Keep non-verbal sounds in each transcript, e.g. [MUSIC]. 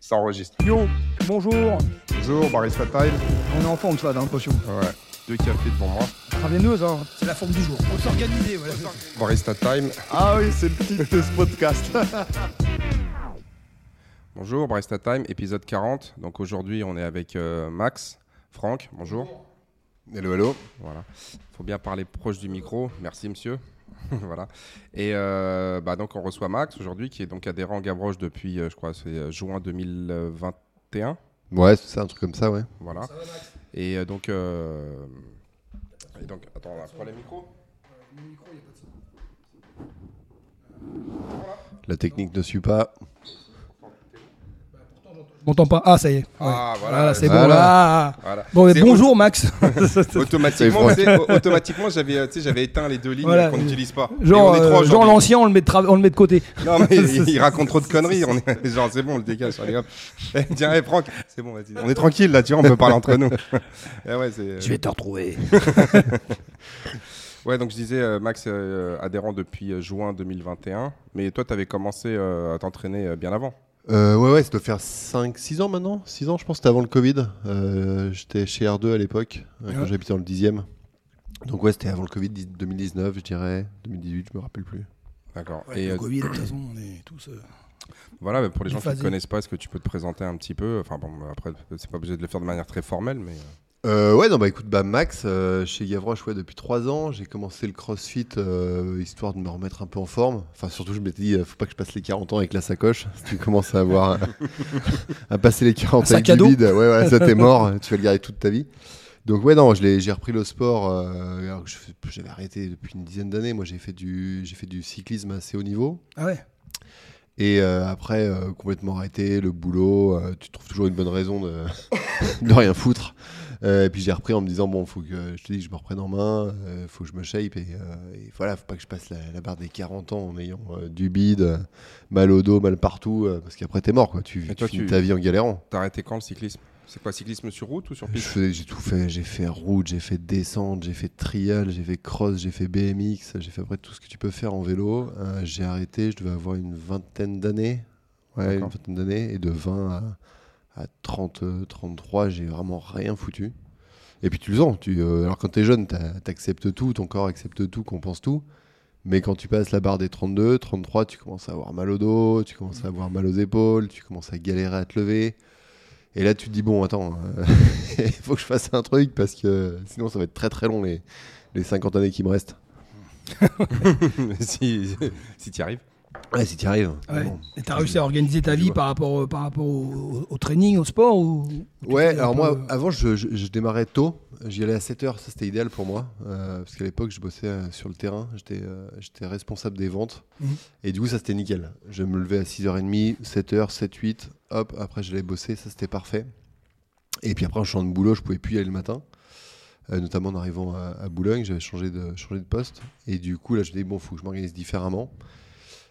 Ça enregistre. Yo, bonjour. Bonjour, Barista Time. On est en forme, ça, j'ai l'impression. Ouais, deux cafés devant moi. Travailleuse, hein. C'est la forme du jour. On s'organiser, voilà. Barista Time. Ah oui, c'est le titre de ce podcast. [LAUGHS] Bonjour, Barista Time, épisode 40. Donc aujourd'hui, on est avec euh, Max, Franck. Bonjour. Hello, hello. Voilà. Faut bien parler proche du micro. Merci, monsieur. [LAUGHS] voilà. Et euh, bah, donc, on reçoit Max aujourd'hui, qui est donc adhérent Gavroche depuis, euh, je crois, c'est euh, juin 2021. Ouais, c'est ça, un truc comme ça, ouais. Voilà. Et donc, euh, et donc, attends, on a pas les micros La technique ne suit pas. Je m'entends pas. Ah, ça y est. Ouais. Ah, voilà. Voilà, c'est Voilà. bon. Ah. Voilà. Bon, mais bonjour, Max. [LAUGHS] Automatiquement, automatiquement j'avais, tu sais, j'avais éteint les deux lignes Voilà. qu'on n'utilise pas. Genre, Et on est euh, genre l'ancien, on le met de, tra- on le met de côté. Non, mais [LAUGHS] il, il raconte trop de conneries. On est, genre, c'est bon, on le dégage. Allez, hop. Eh, Tiens, hey, Franck, c'est bon, vas-y. On est tranquille là, tu vois, on peut parler entre nous. [LAUGHS] Eh ouais, c'est, euh, vais te retrouver. ouais, donc je disais, euh, Max, euh, adhérent depuis juin 2021. Mais toi, tu avais commencé euh, à t'entraîner euh, bien avant. Euh, ouais, ouais, ça doit faire 5-6 ans maintenant. 6 ans, je pense, c'était avant le Covid. Euh, J'étais chez R2 à l'époque, euh, quand Ouais. j'habitais dans le 10e. Donc, ouais, c'était avant le Covid, 2019, je dirais. 2018, je me rappelle plus. D'accord. Et Et euh, Covid, de toute [CLEARS THROAT] façon, on est tous. euh, voilà, mais pour les gens qui ne connaissent pas, est-ce que tu peux te présenter un petit peu? Enfin, bon, après, c'est pas obligé de le faire de manière très formelle, mais. Euh, ouais, non, bah écoute, bah Max, euh, chez Gavroche, ouais, depuis 3 ans, j'ai commencé le crossfit euh, histoire de me remettre un peu en forme. Enfin, surtout, je m'étais dit, euh, faut pas que je passe les 40 ans avec la sacoche. Si tu commences à avoir. [LAUGHS] à passer les 40 Un avec à du vide, ouais, voilà, ça t'es mort, tu vas le garder toute ta vie. Donc, ouais, non, j'ai repris le sport. alors que j'avais arrêté depuis une dizaine d'années. Moi, j'ai fait, du, fait du cyclisme assez haut niveau. Ah ouais. Et euh, après, euh, complètement arrêté, le boulot, euh, tu trouves toujours une bonne raison de, [LAUGHS] de rien foutre. Euh, et puis j'ai repris en me disant, bon, faut que je te dis, je me reprenne en main, euh, faut que je me shape. Et, euh, et voilà, faut pas que je passe la, la barre des 40 ans en ayant euh, du bide, mal au dos, mal partout, parce qu'après t'es mort, quoi. Tu, tu toi, finis tu- ta vie en galérant. T'as arrêté quand le cyclisme? C'est quoi, cyclisme sur route ou sur piste? J'ai tout fait, j'ai fait route, j'ai fait descente, j'ai fait trial, j'ai fait cross, j'ai fait BMX, j'ai fait après tout ce que tu peux faire en vélo. Euh, j'ai arrêté, je devais avoir une vingtaine d'années. Ouais, une vingtaine d'années. Et de 20 à, à 30, euh, 33, j'ai vraiment rien foutu. Et puis tu le sens. Tu, euh, alors quand t'es jeune, t'as- t'acceptes tout, ton corps accepte tout, qu'on pense tout. Mais quand tu passes la barre des 32, 33, tu commences à avoir mal au dos, tu commences à avoir mal aux épaules, tu commences à galérer à te lever. Et là, tu te dis, bon, attends, euh, il [LAUGHS] faut que je fasse un truc parce que sinon, ça va être très très long les, les 50 années qui me restent. [LAUGHS] [LAUGHS] Si, si tu y arrives. Ouais, si tu arrives. Ouais. Bon. Et t'as réussi à organiser ta vie par rapport, par rapport au, au training, au sport ou Ouais, alors moi, euh, avant, je, je- je démarrais tôt. J'y allais à 7 heures, ça c'était idéal pour moi. euh, parce qu'à l'époque, je bossais euh, sur le terrain. J'étais euh, j'étais responsable des ventes. Mhm. Et du coup, ça c'était nickel. Je me levais à 6h30, 7h, 7, 8. Hop, après, j'allais bosser. Ça c'était parfait. Et puis après, en changeant de boulot, je pouvais plus y aller le matin. Notamment en arrivant à, à Boulogne, j'avais changé de, changé de poste. Et du coup, là, je me dis, bon, faut que je m'organise différemment.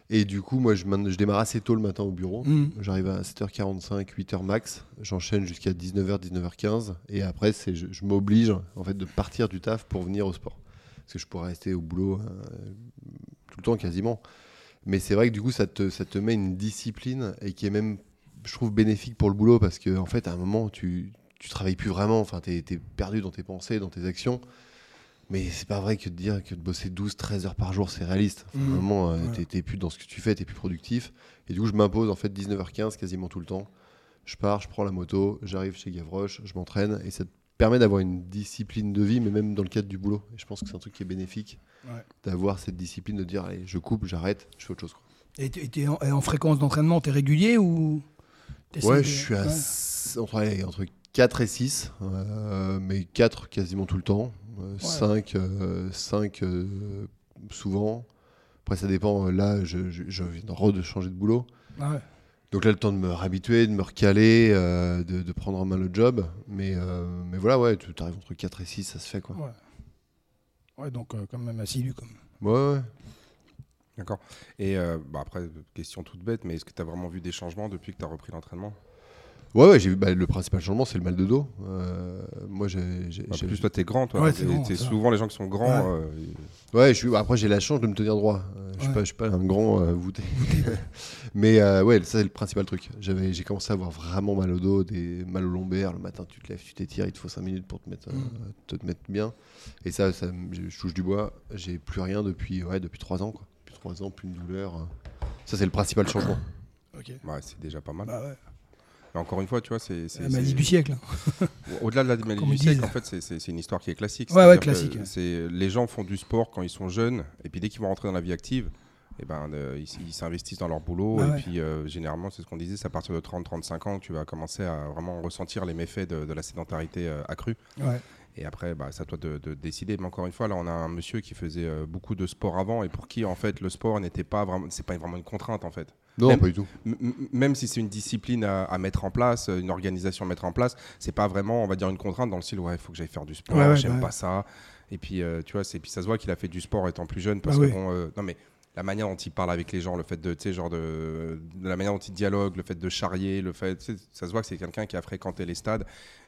Et du coup, moi, je, démarre assez tôt le matin au bureau. hmm. J'arrive à 7h45, 8h max. J'enchaîne jusqu'à 19h, 19h15. Et après, c'est, je, je m'oblige en fait de partir du taf pour venir au sport. Parce que je pourrais rester au boulot euh, tout le temps quasiment. Mais c'est vrai que du coup, ça te, ça te met une discipline et qui est même, je trouve, bénéfique pour le boulot parce qu'en en fait, à un moment, tu, tu travailles plus vraiment. Enfin, tu es, perdu dans tes pensées, dans tes actions. Mais c'est pas vrai que de dire que de bosser 12, 13 heures par jour, c'est réaliste. Enfin, à un moment, euh, t'es- plus dans ce que tu fais, t'es plus productif. Et du coup, je m'impose en fait 19h15 quasiment tout le temps. Je pars, je prends la moto, j'arrive chez Gavroche, je m'entraîne et ça te permet d'avoir une discipline de vie, mais même dans le cadre du boulot. Et je pense que c'est un truc qui est bénéfique Ouais. d'avoir cette discipline de dire allez, je coupe, j'arrête, je fais autre chose. quoi. Et t'es en, fréquence d'entraînement, t'es régulier ou Ouais, de- je suis à ouais. entre, allez, entre 4 et 6, euh, mais 4 quasiment tout le temps, 5, souvent. Après, ça dépend. euh, Là, je, je, je viens de changer de boulot. Ah ouais. Donc là, le temps de me réhabituer, de me recaler, euh, de, de prendre en main le job. Mais, euh, mais voilà, ouais, tu arrives entre 4 et 6, ça se fait quoi. Ouais. Ouais, donc euh, quand même assidu. Comme... Ouais, ouais. D'accord. Et euh, bah, après, question toute bête, mais est-ce que tu as vraiment vu des changements depuis que tu as repris l'entraînement? Ouais, ouais, j'ai vu. bah, le principal changement, c'est le mal de dos. Euh, moi, j'ai. En plus, toi, t'es grand, toi. Ouais, t'es souvent les gens qui sont grands. Ouais. euh, Ouais, je suis... après j'ai la chance de me tenir droit. Euh, je suis Ouais. pas, je suis pas un grand euh, voûté. [LAUGHS] Mais euh, ouais, ça c'est le principal truc. J'avais, j'ai commencé à avoir vraiment mal au dos, des mal au lombaire. Le matin, tu te lèves, tu t'étires, il te faut 5 minutes pour te mettre, Mm. te, te mettre bien. Et ça, ça, je touche du bois. J'ai plus rien depuis, ouais, depuis 3 ans, quoi. Depuis 3 ans, plus de douleur. Ça c'est le principal changement. [COUGHS] Ok. ouais, c'est déjà pas mal. Bah ouais. Mais encore une fois, tu vois, c'est. La maladie du siècle. hein. Au-delà de la maladie Comme du siècle, en fait, c'est- une histoire qui est classique. Ouais, ouais, classique, ouais. Les gens font du sport quand ils sont jeunes, et puis dès qu'ils vont rentrer dans la vie active, eh ben, euh, ils s'investissent dans leur boulot. Bah et puis, euh, généralement, c'est ce qu'on disait, c'est à partir de 30-35 ans que tu vas commencer à vraiment ressentir les méfaits de, de la sédentarité euh, accrue. Ouais. Et après, bah, c'est à toi de, de décider. Mais encore une fois, là, on a un monsieur qui faisait beaucoup de sport avant et pour qui, en fait, le sport n'était pas vraiment, c'est pas vraiment une contrainte, en fait. Non, Même- pas du tout. Même si c'est une discipline à, à mettre en place, une organisation à mettre en place, c'est pas vraiment, on va dire, une contrainte dans le style, ouais, il faut que j'aille faire du sport, Ouais, ouais, j'aime bah pas ouais. ça. Et puis, euh, tu vois, c'est, puis ça se voit qu'il a fait du sport étant plus jeune, parce Bah que oui. bon, euh, non mais la manière dont il parle avec les gens, le fait de, tu sais, genre de, de la manière dont il dialogue, le fait de charrier, le fait, ça se voit que c'est quelqu'un qui a fréquenté les stades,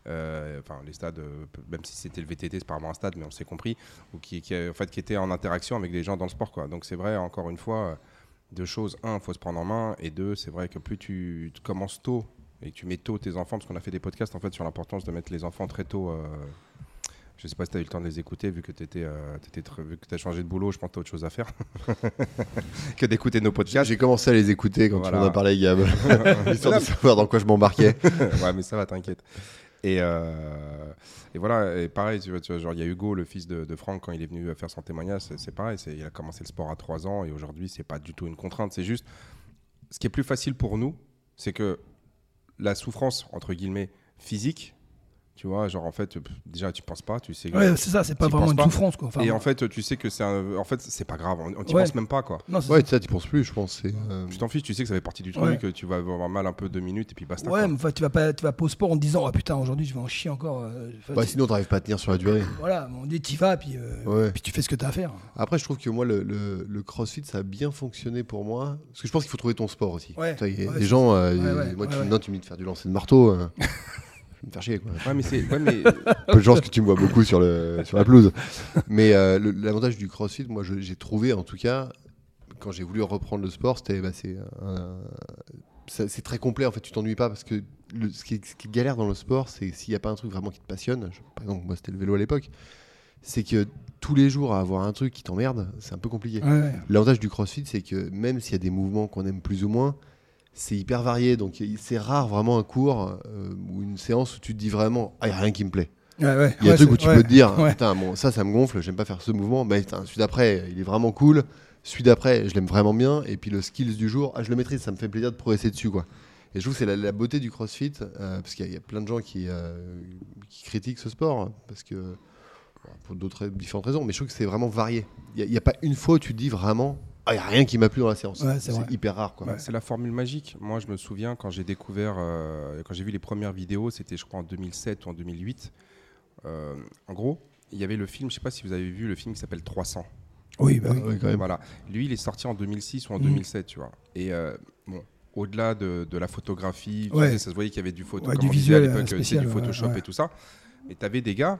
euh, enfin les stades, même si c'était le VTT, c'est pas vraiment un stade, mais on s'est compris, ou qui, en fait, qui était en interaction avec les gens dans le sport, quoi. Donc c'est vrai, encore une fois. Euh, deux choses. Un, il faut se prendre en main. Et deux, c'est vrai que plus tu, tu commences tôt et que tu mets tôt tes enfants, parce qu'on a fait des podcasts en fait sur l'importance de mettre les enfants très tôt. euh, je sais pas si tu as eu le temps de les écouter, vu que tu as changé de boulot, je pense que tu as autre chose à faire [LAUGHS] que d'écouter nos podcasts. J'ai commencé à les écouter quand Voilà. on en a parlé Gab, [LAUGHS] histoire de savoir dans quoi je m'embarquais. ouais, mais ça va, t'inquiète. Et, euh, et voilà, et pareil, tu vois, genre il y a Hugo, le fils de, Franck, quand il est venu faire son témoignage, c'est pareil, il a commencé le sport à 3 ans et aujourd'hui, c'est pas du tout une contrainte, c'est juste ce qui est plus facile pour nous, c'est que la souffrance, entre guillemets, physique, tu vois, genre en fait, déjà tu penses pas, tu sais. que- Ouais, c'est ça, c'est pas T'y vraiment une pas. souffrance quoi. Enfin, et en fait, tu sais que c'est un... en fait, c'est pas grave, on, on t'y Ouais. pense même pas quoi. non, Ouais, ça. tu penses plus, je pense. euh, Tu t'en fiches, tu sais que ça fait partie du truc, Ouais. que tu vas avoir mal un peu deux minutes et puis basta. Ouais, quoi. mais enfin, tu vas pas, tu vas pas au sport en te disant, oh putain, aujourd'hui je vais en chier encore. euh, enfin, bah, tu- sinon, t'arrives pas à tenir sur la durée. [LAUGHS] Voilà, on dit, t'y vas, puis, euh, Ouais. puis tu fais ce que t'as à faire. Après, je trouve que moi, le, le- le crossfit, ça a bien fonctionné pour moi. Parce que je pense qu'il faut trouver ton sport aussi. Ouais, Tu vois, il y a ouais, des gens, moi, tu, me ouais. non, tu me dis de faire du lancer de marteau. [LAUGHS] me faire chier. Quoi. Ouais, mais c'est. Ouais, mais [LAUGHS] Peu de chance que tu me vois beaucoup sur, le, sur la pelouse. Mais euh, l'avantage du crossfit, moi, j'ai trouvé, en tout cas, quand j'ai voulu reprendre le sport, c'était. Bah, c'est très complet, en fait, tu t'ennuies pas parce que le- ce, qui est, ce qui est galère dans le sport, c'est s'il n'y a pas un truc vraiment qui te passionne. je- par exemple, moi, c'était le vélo à l'époque. C'est que tous les jours, à avoir un truc qui t'emmerde, c'est un peu compliqué. Ouais, ouais. L'avantage du crossfit, c'est que même s'il y a des mouvements qu'on aime plus ou moins, c'est hyper varié. Donc c'est rare vraiment un cours euh, ou une séance où tu te dis vraiment Ah, il n'y a rien qui me plaît. Ouais, ouais. Il y a un truc où tu ouais. peux te dire. [LAUGHS] Putain, bon, ça, ça me gonfle, j'aime pas faire ce mouvement. Mais putain, celui d'après, il est vraiment cool. Celui d'après, je l'aime vraiment bien. Et puis le skills du jour, ah, je le maîtrise, ça me fait plaisir de progresser dessus. quoi. Et je trouve que c'est la, la beauté du crossfit, euh, parce qu'il y, a- y a plein de gens qui, euh, qui critiquent ce sport, parce que pour d'autres différentes raisons, mais je trouve que c'est vraiment varié. Il n'y a, pas une fois où tu te dis vraiment il n'y a rien qui m'a plu dans la séance. Ouais, c'est hyper rare. Quoi. Ouais, c'est la formule magique. Moi, je me souviens quand j'ai découvert, euh, quand j'ai vu les premières vidéos, c'était je crois en 2007 ou en 2008. Euh, en gros, il y avait le film, je sais pas si vous avez vu le film qui s'appelle 300. Oui, bah oui. Ouais, quand même. Voilà. Lui, il est sorti en 2006 ou en Mhm. 2007, tu vois. Et euh, bon, au-delà de, de la photographie, tu Ouais. sais, ça se voyait qu'il y avait du photo, du disait à visuel, l'époque, du Photoshop ouais. et tout ça. Mais tu avais des gars,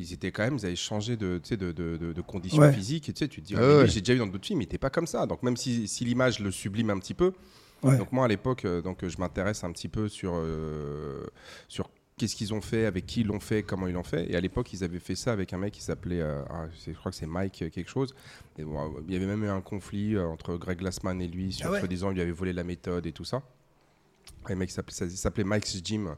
ils étaient quand même, ils avaient changé de, de, de, conditions Ouais. physiques. Et tu te dis, Ah ouais, lui, j'ai déjà vu dans d'autres films, il n'était pas comme ça. Donc même si, si l'image le sublime un petit peu, Ouais. donc moi à l'époque, euh, donc je m'intéresse un petit peu sur euh, sur qu'est-ce qu'ils ont fait, avec qui ils l'ont fait, comment ils l'ont fait. Et à l'époque, ils avaient fait ça avec un mec qui s'appelait, euh, ah, je crois que c'est Mike quelque chose. Et bon, il y avait même eu un conflit entre Greg Glassman et lui sur Ah soi-disant il lui avait volé la méthode et tout ça. Et le mec s'appelait, Mike's Gym.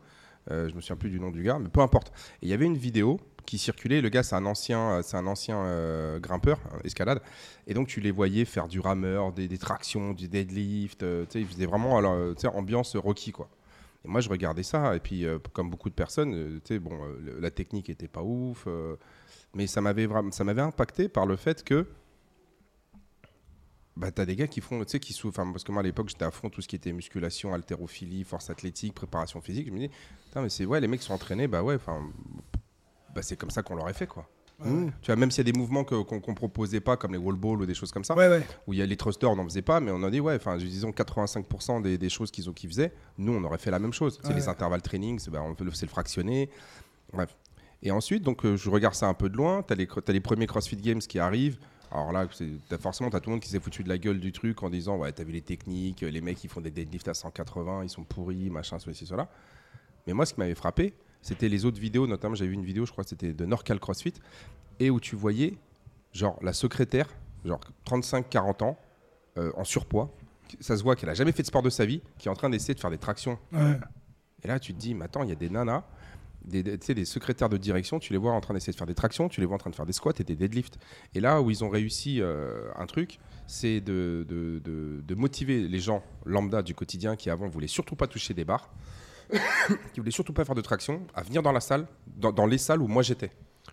Euh, je me souviens plus du nom du gars, mais peu importe. Et il y avait une vidéo qui circulait. Le gars, c'est un ancien, euh, c'est un ancien euh, grimpeur, euh, escalade. Et donc, tu les voyais faire du rameur, des, tractions, du deadlift. ils faisaient vraiment alors, ambiance Rocky, quoi. Et moi, je regardais ça. Et puis, comme beaucoup de personnes, tu sais, bon, la technique était pas ouf. mais ça m'avait ça m'avait impacté par le fait que bah, t'as des gars qui font, tu sais, qui souffrent. Parce que moi, à l'époque, j'étais à fond tout ce qui était musculation, haltérophilie, force athlétique, préparation physique. Je me dis, mais c'est ouais, les mecs sont entraînés, bah ouais, bah, c'est comme ça qu'on l'aurait fait, quoi. Mmh. Tu vois, même s'il y a des mouvements qu'on qu'on proposait pas, comme les wall balls ou des choses comme ça, Ouais, ouais. où il y a les thrusters, on n'en faisait pas, mais on a dit, ouais, enfin, disons 85% des, des choses qu'ils faisaient, nous, on aurait fait la même chose. C'est Ouais. les intervalles training, c'est bah, le, le fractionné. Bref. Et ensuite, donc, euh, je regarde ça un peu de loin. Tu as, les premiers CrossFit Games qui arrivent. Alors là, forcément, tu as tout le monde qui s'est foutu de la gueule du truc en disant, ouais, t'as vu les techniques, les mecs, ils font des deadlifts à 180, ils sont pourris, machin, ceci, cela. Mais moi, ce qui m'avait frappé, c'était les autres vidéos, notamment, j'avais vu une vidéo, je crois que c'était de Norcal CrossFit, et où tu voyais, genre, la secrétaire, genre 35-40 ans, euh, en surpoids. Ça se voit qu'elle a jamais fait de sport de sa vie, qui est en train d'essayer de faire des tractions. Ouais. Et là, tu te dis, mais attends, il y a des nanas, des, des- tu sais, des secrétaires de direction, tu les vois en train d'essayer de faire des tractions, tu les vois en train de faire des squats et des deadlifts. Et là où ils ont réussi euh, un truc, c'est de, de- de- de motiver les gens lambda du quotidien qui avant voulaient surtout pas toucher des barres, [COUGHS] qui voulaient surtout pas faire de traction, à venir dans la salle, dans, dans les salles où moi j'étais.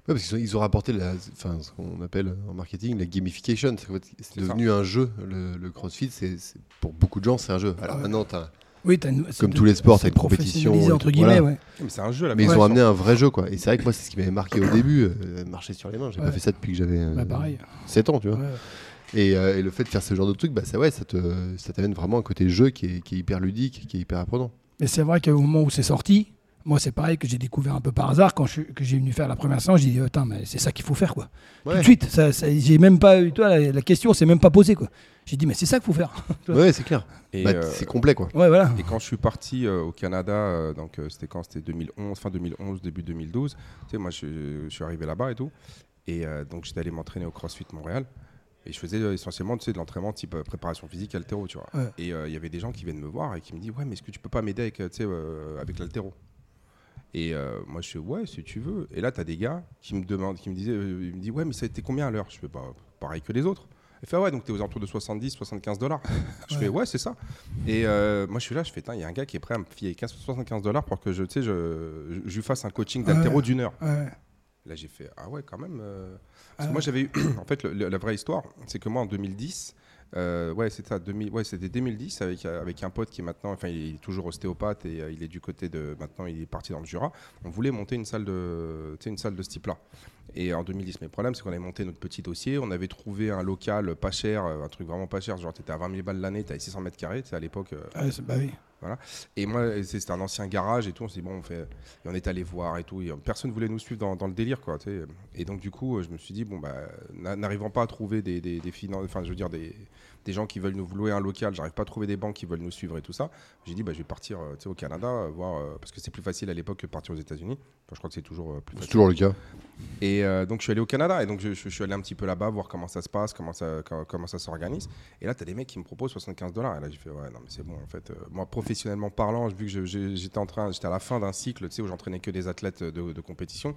Ouais, parce qu'ils ont, ils ont rapporté la, enfin, ce qu'on appelle en marketing la gamification. C'est, devenu un jeu. Le, le CrossFit, c'est, pour beaucoup de gens, c'est un jeu. Alors Ouais. maintenant, t'as- Oui, t'as une- c'est Comme de- tous les sports, t'as c'est une compétition entre guillemets, voilà. ouais. Mais c'est un jeu là. mais ils ont amené un vrai jeu, quoi. Et c'est vrai que moi, c'est ce qui m'avait marqué au début, euh, marcher sur les mains. J'ai Ouais. pas fait ça depuis que j'avais euh, Bah, pareil. 7 ans, tu vois. Ouais. Et, euh, et le fait de faire ce genre de truc, bah, ça, ouais, ça, te, ça t'amène vraiment un côté jeu qui est, qui est hyper ludique, qui est hyper apprenant. Mais c'est vrai qu'au moment où c'est sorti, moi c'est pareil que j'ai découvert un peu par hasard quand je, que j'ai venu faire la première séance, j'ai dit attends mais c'est ça qu'il faut faire quoi. Tout de suite, ça, ça- j'ai même pas eu toi la, la question s'est même pas posée quoi. J'ai dit mais c'est ça qu'il faut faire. [LAUGHS] Ouais, c'est clair. Et, Bah, euh, C'est complet, quoi. Ouais voilà. Et quand je suis parti euh, au Canada, euh, donc euh, c'était quand? C'était 2011, fin 2011, début 2012. Tu sais, moi, je, je suis arrivé là-bas et tout. Et euh, donc, j'étais allé m'entraîner au CrossFit Montréal. Et je faisais euh, essentiellement tu sais, de l'entraînement type euh, préparation physique, altéro, tu vois. Ouais. Et euh, il y avait des gens qui viennent me voir et qui me disent Ouais, mais est-ce que tu peux pas m'aider avec, tu sais, euh, avec l'altéro? Et euh, moi, je fais Ouais, si tu veux. Et là, tu as des gars qui me demandent, qui me disaient me dit Ouais, mais ça a été combien à l'heure? Je fais Bah, pareil que les autres. Il fait Ah ouais, donc tu es aux alentours de 70, 75 dollars. [LAUGHS] Je fais Ouais, c'est ça. Et euh, moi, je suis là, je fais, il y a un gars qui est prêt à me filer 15, 75 dollars pour que je, tu sais, je, je, je lui fasse un coaching d'altéro Ouais. d'une heure. Ouais. Là, j'ai fait, ah ouais, quand même. euh. Parce que Ah moi, j'avais eu, [CLEARS THROAT] en fait, le- le- la vraie histoire, c'est que moi, en 2010, euh, ouais, c'était ça, 2000 ouais, c'était 2010 avec, euh, avec un pote qui est maintenant, enfin, il est toujours ostéopathe et euh, il est du côté de, maintenant, il est parti dans le Jura. On voulait monter une salle de, une salle de ce type-là. Et en 2010, mais le problème, c'est qu'on avait monté notre petit dossier, on avait trouvé un local pas cher, un truc vraiment pas cher, genre, tu étais à 20 000 balles l'année, tu avais 600 mètres carrés, à l'époque. euh, c'est- bah oui. Et moi, c'était un ancien garage et tout. On s'est dit, bon, on fait. On est allé voir et tout. Et euh, personne voulait nous suivre dans, le délire, quoi. Et donc, du coup, euh, je me suis dit, bon, bah, n'a- n'arrivant pas à trouver des, des, des finan- Enfin, je veux dire, des, des gens qui veulent nous louer un local, j'arrive pas à trouver des banques qui veulent nous suivre et tout ça. J'ai dit, bah, je vais partir euh, au Canada, euh, voir. euh, parce que c'est plus facile à l'époque que de partir aux États-Unis. Enfin, je crois que c'est toujours plus C'est facile. toujours le cas. Et euh, donc je suis allé au Canada et donc je, suis allé un petit peu là-bas voir comment ça se passe, comment ça, comment, ça s'organise. Et là, tu as des mecs qui me proposent 75 dollars. Et là, j'ai fait, ouais, non, mais c'est bon, en fait. euh, moi, professionnellement parlant, vu que j'étais en train, j'étais à la fin d'un cycle, tu sais, où j'entraînais que des athlètes de, de compétition.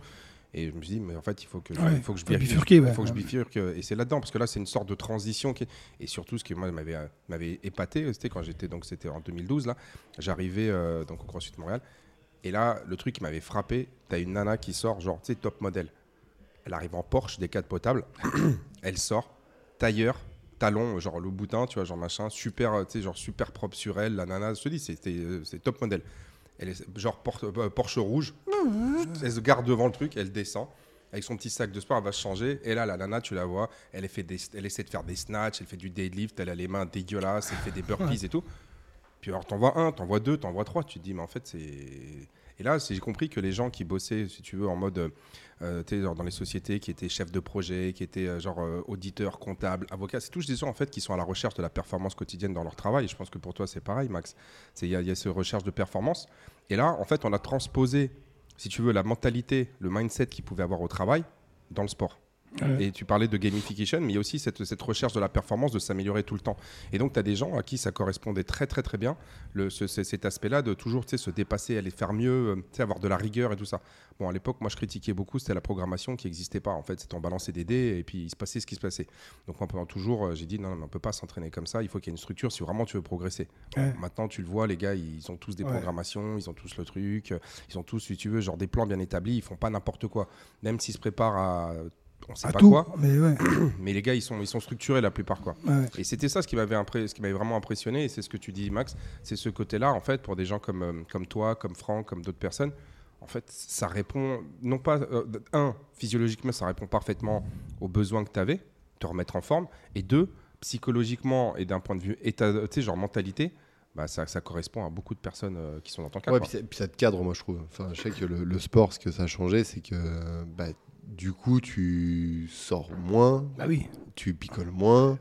Et je me suis dit, mais en fait, il faut que, je- Ouais, il faut que je bifurque. Il faut que je bifurque. euh, Et c'est là-dedans, parce que là, c'est une sorte de transition. Qui Et surtout, ce qui m'avait euh, m'avait épaté, c'était quand j'étais, donc c'était en 2012, là, j'arrivais euh, donc au CrossFit Montréal. Et là, le truc qui m'avait frappé, tu as une nana qui sort, genre, tu sais, top modèle. Elle arrive en Porsche, des 4 potables. [CLEARS THROAT] elle sort, tailleur, talon, genre le boutin, tu vois, genre machin, super, euh, tu sais, genre super propre sur elle. La nana, je te dis, euh, c'est top modèle. Elle est genre euh, Porsche rouge. Elle se garde devant le truc, elle descend. Avec son petit sac de sport, elle va se changer. Et là, la nana, tu la vois, elle, fait des, elle essaie de faire des snatchs, elle fait du deadlift, elle a les mains dégueulasses, elle fait des burpees et tout. [LAUGHS] Puis alors, t'en vois un, t'en vois deux, t'en vois trois. Tu te dis, mais en fait, c'est. Et là, j'ai compris que les gens qui bossaient, si tu veux, en mode. euh, genre dans les sociétés, qui étaient chefs de projet, qui étaient euh, genre euh, auditeurs, comptables, avocats, c'est tous des gens en fait qui sont à la recherche de la performance quotidienne dans leur travail. Et je pense que pour toi, c'est pareil, Max. Il y, y a cette recherche de performance. Et là, en fait, on a transposé, si tu veux, la mentalité, le mindset qu'ils pouvaient avoir au travail dans le sport. Ouais. Et tu parlais de gamification, mais il y a aussi cette, cette recherche de la performance, de s'améliorer tout le temps. Et donc, tu as des gens à qui ça correspondait très, très, très bien, le, ce- ce- cet aspect-là de toujours se dépasser, aller faire mieux, euh, avoir de la rigueur et tout ça. Bon, à l'époque, moi, je critiquais beaucoup, c'était la programmation qui n'existait pas. En fait, c'était on balançait des dés et puis il se passait ce qui se passait. Donc, moi, pendant toujours, euh, j'ai dit non, non, mais on peut pas s'entraîner comme ça, il faut qu'il y ait une structure si vraiment tu veux progresser. Ouais. Maintenant, tu le vois, les gars, ils ont tous des Ouais. programmations, ils ont tous le truc, euh, ils ont tous, si tu veux, genre des plans bien établis, ils font pas n'importe quoi. Même s'ils se préparent à. On sait À pas tout. quoi, Mais ouais. [CLEARS THROAT] mais les gars, ils sont, ils sont structurés la plupart. quoi. ouais. Et c'était ça ce qui m'avait impré- vraiment impressionné, et c'est ce que tu dis, Max, c'est ce côté-là, en fait, pour des gens comme, euh, comme toi, comme Franck, comme d'autres personnes, en fait, ça répond, non pas, euh, un, physiologiquement, ça répond parfaitement aux besoins que tu avais, te remettre en forme, et deux, psychologiquement et d'un point de vue état, tu sais, genre mentalité, bah, ça, ça, correspond à beaucoup de personnes euh, qui sont dans ton cas. Ouais, puis, puis, ça te cadre, moi, je trouve. Enfin, je sais que le, le sport, ce que ça a changé, c'est que bah, du coup, tu sors moins, bah oui. tu picoles moins,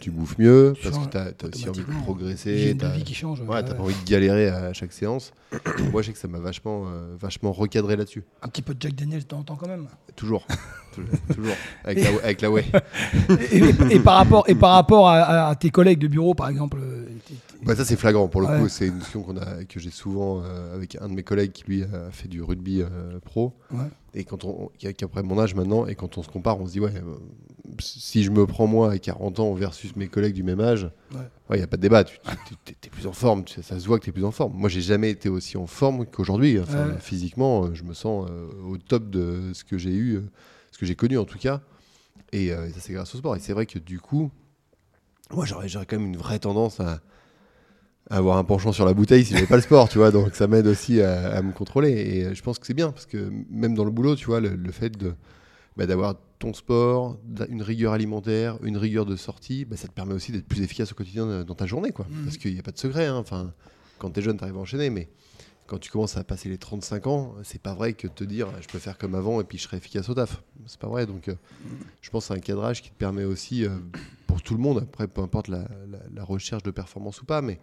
tu bouffes mieux, parce que tu as, aussi envie de progresser. Tu vie qui change. Ouais, t'as pas envie de galérer à chaque séance. [COUGHS] moi, je sais que ça m'a vachement, euh, vachement recadré là-dessus. Un petit peu de Jack Daniels de temps en temps, quand même. Toujours. [LAUGHS] Toujours. Avec, la, avec la way. et, et, et, par rapport, et par rapport à, à, tes collègues de bureau, par exemple bah ça c'est flagrant. Pour le ouais. coup c'est une notion qu'on a que j'ai souvent euh, avec un de mes collègues qui lui a fait du rugby euh, pro. Ouais. et quand on qui a, qui a près mon âge maintenant et quand on se compare on se dit ouais euh, si je me prends moi à 40 ans versus mes collègues du même âge il ouais. n'y a pas de débat. Tu es, plus en forme. Tu, ça se voit que tu es plus en forme. Moi j'ai jamais été aussi en forme qu'aujourd'hui. Enfin, physiquement je me sens au top de ce que j'ai eu ce que j'ai connu en tout cas. Et ça c'est grâce au sport. Et c'est vrai que du coup moi j'aurais quand même une vraie tendance à avoir un penchant sur la bouteille si j'avais pas le sport, tu vois. Donc ça m'aide aussi à, à, me contrôler. Et je pense que c'est bien parce que même dans le boulot, tu vois, le, le fait de bah, d'avoir ton sport, une rigueur alimentaire, une rigueur de sortie, bah, ça te permet aussi d'être plus efficace au quotidien dans ta journée, quoi. Mmh. Parce qu'il n'y a pas de secret. Hein. Enfin, quand tu es jeune, tu arrives à enchaîner, mais quand tu commences à passer les 35 ans, c'est pas vrai que te dire je peux faire comme avant et puis je serai efficace au taf. C'est pas vrai. Donc, euh, je pense c'est un cadrage qui te permet aussi, euh, pour tout le monde, après, peu importe la, la, la recherche de performance ou pas, mais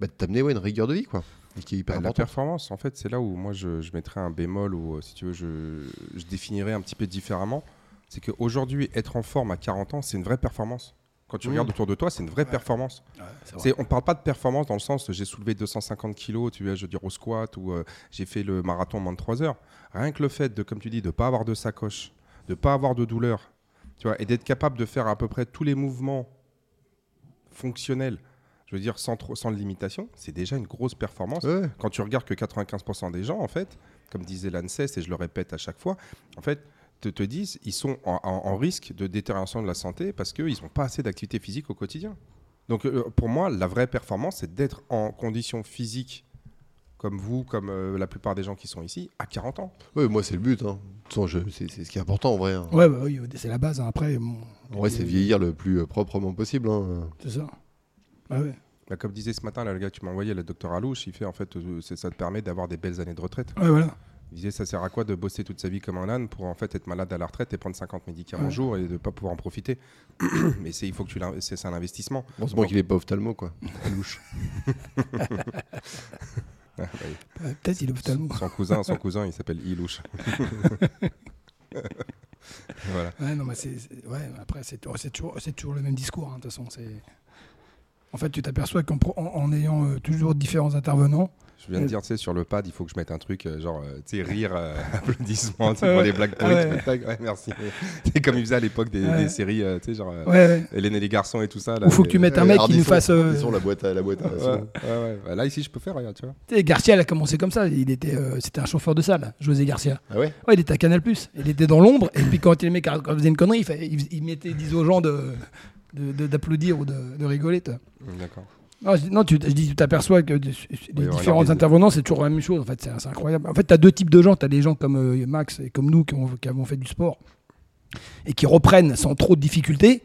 bah, de t'amener ouais, une rigueur de vie, quoi. Et qui est hyper bah, la performance, en fait, c'est là où moi je, je, mettrais un bémol ou euh, si tu veux, je, je définirais un petit peu différemment. C'est qu'aujourd'hui, être en forme à 40 ans, c'est une vraie performance. Quand tu mmh. regardes autour de toi, c'est une vraie ouais. performance. Ouais, on parle pas de performance dans le sens j'ai soulevé 250 kilos, tu vois, je veux dire au squat ou euh, j'ai fait le marathon en moins de 3 heures. Rien que le fait de, comme tu dis, de pas avoir de sacoche, de pas avoir de douleur, tu vois, et d'être capable de faire à peu près tous les mouvements fonctionnels je veux dire, sans, trop, sans limitation, c'est déjà une grosse performance. Ouais. Quand tu regardes que 95% des gens, en fait, comme disait l'ANSES, et je le répète à chaque fois, en fait, te, te disent ils sont en, en, en, risque de détérioration de la santé parce qu'ils n'ont pas assez d'activité physique au quotidien. Donc, euh, pour moi, la vraie performance, c'est d'être en condition physique comme vous, comme euh, la plupart des gens qui sont ici, à 40 ans. Oui, moi, c'est le but. Hein. C'est ce qui est important en vrai. Hein. Ouais, bah, oui, c'est la base. Hein. Après, bon, en vrai, c'est vieillir le plus proprement possible. Hein. C'est ça. Ah ouais. Bah, comme disait ce matin, là, le gars que tu m'as envoyé, le docteur Alouche, il fait en fait, euh, ça te permet d'avoir des belles années de retraite. Ouais, voilà. Il disait, ça sert à quoi de bosser toute sa vie comme un âne pour en fait être malade à la retraite et prendre 50 médicaments ouais. jour et de ne pas pouvoir en profiter? [CLEARS THROAT] Mais c'est, il faut que tu c'est, un investissement. Heureusement qu'il n'est pas ophtalmo, quoi. Alouche. [LAUGHS] ah, ouais. Peut-être il est ophtalmo. Son cousin, son cousin, il s'appelle Ilouche. [LAUGHS] voilà. Ouais, non, mais c'est, ouais, après, c'est, toujours, c'est toujours le même discours, hein, de toute façon. C'est... En fait, tu t'aperçois qu'en en, en ayant euh, toujours différents intervenants. Je viens de dire, tu sais, sur le pad, il faut que je mette un truc, euh, genre, tu sais, rire, euh, [LAUGHS] applaudissements, tu sais, pour les blagues pourries. Ouais. ouais, merci. [LAUGHS] C'est comme ils faisaient à l'époque des, ouais. des séries, tu sais, genre, ouais, Hélène et les garçons et tout ça. Là, Ou faut que tu mettes un mec qui nous fasse. Euh... la boîte à la boîte. À ouais, ouais, Là, ici, je peux faire, regarde, tu vois. Tu sais, Garcia, il a commencé comme ça. Il était, c'était un chauffeur de salle, José Garcia. Ah ouais? Ouais, il était à Canal. Il était dans l'ombre, et puis quand les mecs faisaient une connerie, il, fait, il, il mettait, disait aux gens de d'applaudir ou de, de rigoler. D'accord. Non, je, non tu, je dis, tu t'aperçois que les oui, différents intervenants, c'est toujours la même chose. En fait, c'est incroyable. En fait, tu as deux types de gens. Tu as des gens comme euh, Max et comme nous qui, ont, qui, avons fait du sport et qui reprennent sans trop de difficultés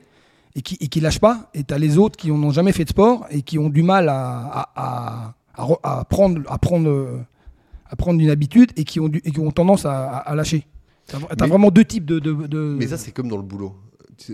et qui, et qui lâchent pas. Et tu as les autres qui n'ont jamais fait de sport et qui ont du mal à, à, à, à prendre, à, prendre, à prendre une habitude et qui ont, du, et qui ont tendance à, lâcher. Tu as, as, vraiment deux types de. de, de... Mais ça, c'est comme dans le boulot.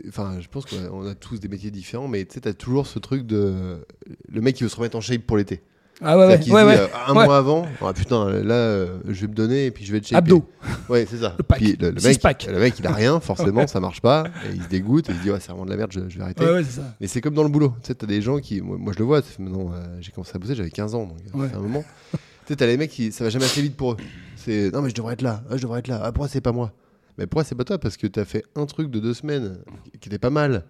Enfin, je pense qu'on a tous des métiers différents, mais tu sais, t'as toujours ce truc de. Le mec qui veut se remettre en shape pour l'été. Ah ouais, ouais, ouais, dit, ouais. Euh, un mois avant, oh, putain, là, euh, je vais me donner et puis je vais être shape. Abdos. Ouais, c'est ça. Le pack. Puis le, le, mec, pack. le mec, il a rien, [LAUGHS] forcément, ça marche pas. Et il se dégoûte et il se dit, ouais, c'est vraiment de la merde, je, je vais arrêter. Ouais, ouais, c'est ça. Mais c'est comme dans le boulot. Tu sais, t'as des gens qui. Moi, moi je le vois, maintenant, euh, j'ai commencé à bosser, j'avais 15 ans, donc c'est un moment. [LAUGHS] tu sais, t'as les mecs qui. Ça va jamais assez vite pour eux. C'est, non, mais je devrais être là, ah, je devrais être là. Ah, pourquoi c'est pas moi mais pourquoi c'est pas toi Parce que t'as fait un truc de deux semaines qui était pas mal.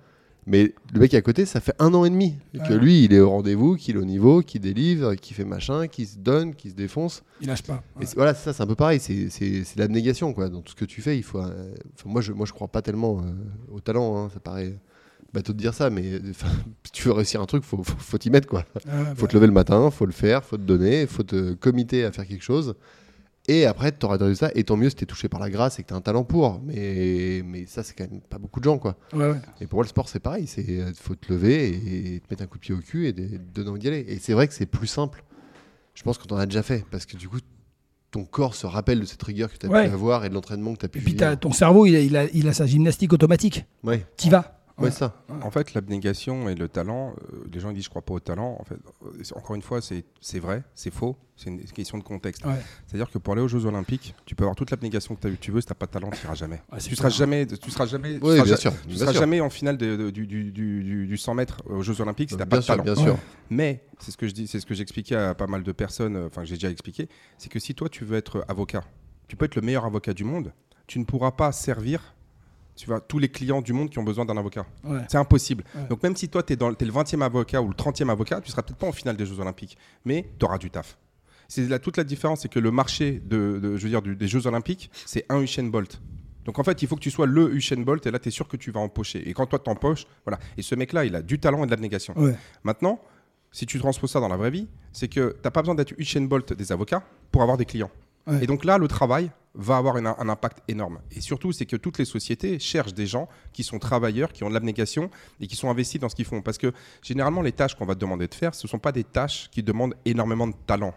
Mais le mec à côté, ça fait un an et demi ouais. que lui, il est au rendez-vous, qu'il est au niveau, qu'il délivre, qu'il fait machin, qu'il se donne, qu'il se défonce. Il lâche pas. Ouais. Et voilà, ça, c'est un peu pareil. C'est, l'abnégation, quoi. Dans tout ce que tu fais, il faut. Euh, moi, je, moi, je crois pas tellement euh, au talent. Hein, ça paraît bateau de dire ça, mais [LAUGHS] si tu veux réussir un truc, faut, faut, faut t'y mettre, quoi. Ah, faut bah. te lever le matin, faut le faire, faut te donner, faut te comiter à faire quelque chose. Et après, tu auras des résultats. Et tant mieux si tu es touché par la grâce et que tu as un talent pour. Mais, mais ça, c'est quand même pas beaucoup de gens. Quoi. Ouais, ouais. Et pour moi, le sport, c'est pareil. Il faut te lever et te mettre un coup de pied au cul et de donner envie d'y aller. Et c'est vrai que c'est plus simple, je pense, quand on a déjà fait. Parce que du coup, ton corps se rappelle de cette rigueur que tu as Ouais. pu avoir et de l'entraînement que tu as pu Et puis ton cerveau, il a, il, a, il a sa gymnastique automatique. Ouais, T'y vas. Ouais, ça. En fait, l'abnégation et le talent, euh, les gens disent je crois pas au talent. En fait, euh, encore une fois, c'est vrai, c'est faux. C'est une question de contexte. Ouais. C'est-à-dire que pour aller aux Jeux Olympiques, tu peux avoir toute l'abnégation que tu veux, si t'as pas de talent, tu iras jamais. C'est tu seras jamais, tu seras jamais, tu Oui, seras bien sûr. tu bien seras sûr. jamais en finale de- de- du, du, du, du- du 100 mètres aux Jeux Olympiques si t'as pas Bien de sûr, talent. bien sûr. Mais c'est ce que je dis, c'est ce que j'expliquais à pas mal de personnes, euh, enfin que j'ai déjà expliqué, c'est que si toi tu veux être avocat, tu peux être le meilleur avocat du monde, tu ne pourras pas servir tu vois, tous les clients du monde qui ont besoin d'un avocat. Ouais. C'est impossible. Ouais. Donc même si toi tu es, es le 20e avocat ou le 30e avocat, tu seras peut-être pas en finale des Jeux Olympiques, mais tu auras du taf. C'est là, toute la différence, c'est que le marché de, de- je veux dire, du- des Jeux Olympiques, c'est un Usain Bolt. Donc en fait, il faut que tu sois le Usain Bolt et là, tu es sûr que tu vas empocher. Et quand toi, tu empoches, voilà. Et ce mec-là, il a du talent et de l'abnégation. Ouais. Maintenant, si tu transposes ça dans la vraie vie, c'est que tu n'as pas besoin d'être Usain Bolt des avocats pour avoir des clients. Et donc là, le travail va avoir un impact énorme. Et surtout, c'est que toutes les sociétés cherchent des gens qui sont travailleurs, qui ont de l'abnégation et qui sont investis dans ce qu'ils font. Parce que généralement, les tâches qu'on va te demander de faire, ce ne sont pas des tâches qui demandent énormément de talent.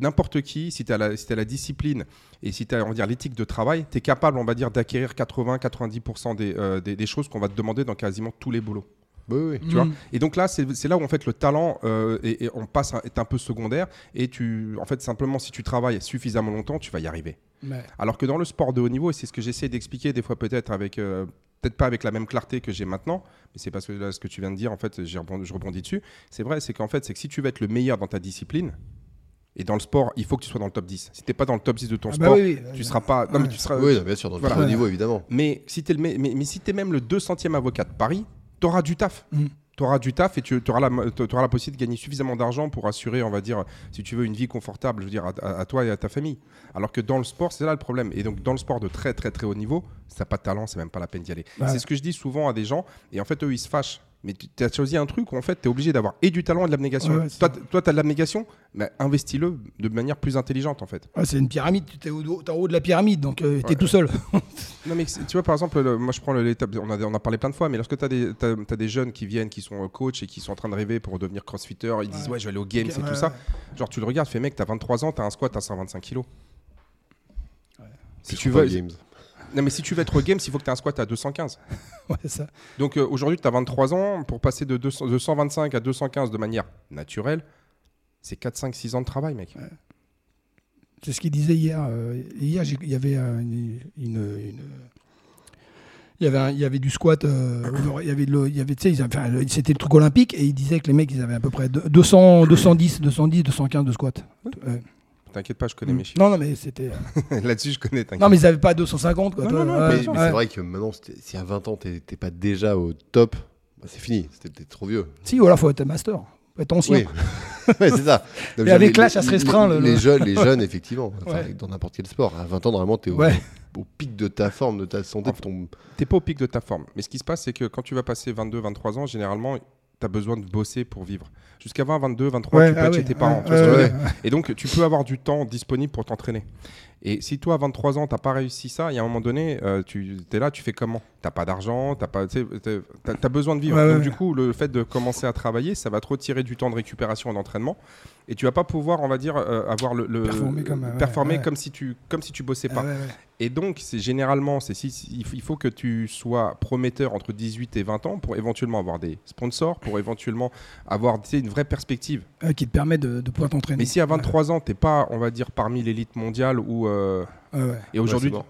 N'importe qui, si tu as, la- discipline et si tu as l'éthique de travail, tu es capable, on va dire, d'acquérir 80-90% des, euh, des- des choses qu'on va te demander dans quasiment tous les boulots. Oui, oui. Tu vois Mm. et donc là, c'est là où en fait le talent euh, et, et on passe est un peu secondaire et tu, en fait, simplement si tu travailles suffisamment longtemps, tu vas y arriver. Ouais. Alors que dans le sport de haut niveau, et c'est ce que j'essaie d'expliquer des fois peut-être avec, euh, peut-être pas avec la même clarté que j'ai maintenant, mais c'est parce que là, ce que tu viens de dire, en fait, je rebondis dessus. C'est vrai, c'est qu'en fait, c'est que si tu veux être le meilleur dans ta discipline, et dans le sport, il faut que tu sois dans le top 10. Si tu n'es pas dans le top 10 de ton Ah bah sport, oui, oui. tu seras pas. Non, mais tu seras. Oui, bien sûr, dans le Voilà. haut niveau, évidemment. Mais si tu es, mais, mais si es même le 200e avocat de Paris, tu auras du taf. Mm. Tu auras du taf et tu auras la, possibilité de gagner suffisamment d'argent pour assurer, on va dire, si tu veux, une vie confortable je veux dire, à, toi et à ta famille. Alors que dans le sport, c'est là le problème. Et donc, dans le sport de très, très, très haut niveau, si t'as pas de talent, c'est même pas la peine d'y aller. Ouais. C'est ce que je dis souvent à des gens. Et en fait, eux, ils se fâchent. Mais tu as choisi un truc où en fait, tu es obligé d'avoir et du talent et de l'abnégation. Ouais, ouais, c'est toi, tu as de l'abnégation, mais investis-le de manière plus intelligente en fait. Ouais, c'est une pyramide, tu es en haut de la pyramide, donc euh, t'es Ouais. tout seul. [LAUGHS] Non, mais c'est- tu vois, par exemple, le- moi je prends le- l'étape, on a, on a parlé plein de fois, mais lorsque tu as, as, des jeunes qui viennent, qui sont euh, coachs et qui sont en train de rêver pour devenir crossfitter, ils disent Ouais. je vais aller aux games ouais, tout ça. Genre, tu le regardes, fais mec, t'as 23 ans, t'as un squat à 125 kilos. Si tu veux, Games. Non, mais si tu veux être aux games, il faut que tu aies un squat à 215. [LAUGHS] Ouais, ça. Donc euh, aujourd'hui, tu as 23 ans, pour passer de, 200 de 125 à 215 de manière naturelle, c'est 4, 5, 6 ans de travail, mec. C'est ce qu'il disait hier. euh, hier, il y avait une, une- une- il y avait, un- il y avait du squat, euh, il y avait, le- il y avait, enfin, c'était le truc olympique et il disait que les mecs, ils avaient à peu près deux- 200, 210, 210, 215 de squat. Ouais. T'inquiète pas, je connais mes chiffres. Non, non, mais c'était. [LAUGHS] Là-dessus, je connais. Non, mais ils n'avaient pas 250, quoi. Non, non, non, Ouais, Mais, mais ouais. c'est vrai que maintenant, si à 20 ans, t'es t'es pas déjà au top, bah, c'est fini. C'était peut-être trop vieux. Si, voilà, faut être master. Faut être ancien. Oui, [LAUGHS] ouais, c'est ça. [LAUGHS] Donc, Et avec l'âge, ça se les- restreint, le- Les, le- jeunes, les jeunes, effectivement, enfin, dans n'importe quel sport. À 20 ans, normalement, t'es au, au pic de ta forme, de ta santé, de ton. T'es pas au pic de ta forme. Mais ce qui se passe, c'est que quand tu vas passer 22, 23 ans, généralement, tu as besoin de bosser pour vivre. Jusqu'à 20, 22, 23, Ouais, tu peux ah être ouais, chez tes parents. tu ouais. Et donc, tu peux avoir du temps disponible pour t'entraîner. Et si toi, à 23 ans, t'as pas réussi ça, il y a un moment donné, euh, tu es là, tu fais comment? T'as pas d'argent, t'as pas, tu t'as- t'as besoin de vivre. Ouais, donc ouais. du coup, le fait de commencer à travailler, ça va te retirer du temps de récupération et d'entraînement, et tu vas pas pouvoir, on va dire, euh, avoir le, le- Performer comme, ouais, performer ouais. comme si tu, comme si tu bossais Ah pas. ouais, ouais. Et donc, c'est généralement, c'est si, si- il faut- que tu sois prometteur entre 18 et 20 ans pour éventuellement avoir des sponsors, pour éventuellement avoir tu sais, une vraie perspective. Ouais, qui te permet de, de pouvoir t'entraîner. Mais si à 23 ans, t'es pas, on va dire, parmi l'élite mondiale ou euh, Ouais, ouais. et aujourd'hui, Ouais,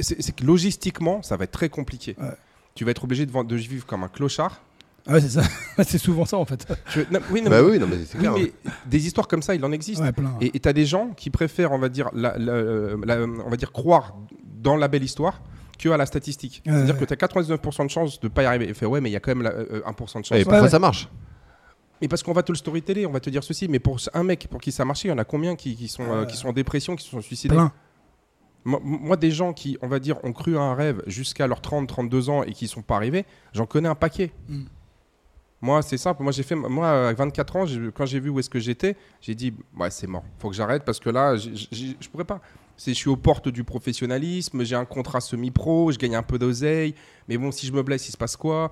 c'est que logistiquement, ça va être très compliqué. Ouais. Tu vas être obligé de, vivre comme un clochard. Ah Ouais, c'est ça. [LAUGHS] c'est souvent ça, en fait. Tu- non, oui, non, Bah mais- oui, non, mais c'est oui, clair. mais des histoires comme ça, il en existe. Ouais, plein. Et tu as des gens qui préfèrent, on va dire, la- la- la- on va dire croire dans la belle histoire que à la statistique. Ouais, C'est-à-dire ouais. que tu as 99% de chances de ne pas y arriver. Et fait, ouais, mais il y a quand même la- euh, 1% de chance. Et parfois, ouais. ça marche. Mais parce qu'on va te le storyteller, on va te dire ceci. Mais pour un mec pour qui ça a marché, il y en a combien qui, qui sont, euh, qui sont en dépression, qui se sont suicidés? Plein. Moi, des gens qui, on va dire, ont cru à un rêve jusqu'à leurs 30, 32 ans et qui ne sont pas arrivés, j'en connais un paquet. Mm. Moi, c'est simple. Moi, j'ai fait. Moi, à 24 ans, quand j'ai vu où est-ce que j'étais, j'ai dit, ouais, c'est mort. Faut que j'arrête parce que là, je pourrais pas. Je suis aux portes du professionnalisme. J'ai un contrat semi-pro. Je gagne un peu d'oseille. Mais bon, si je me blesse, il se passe quoi?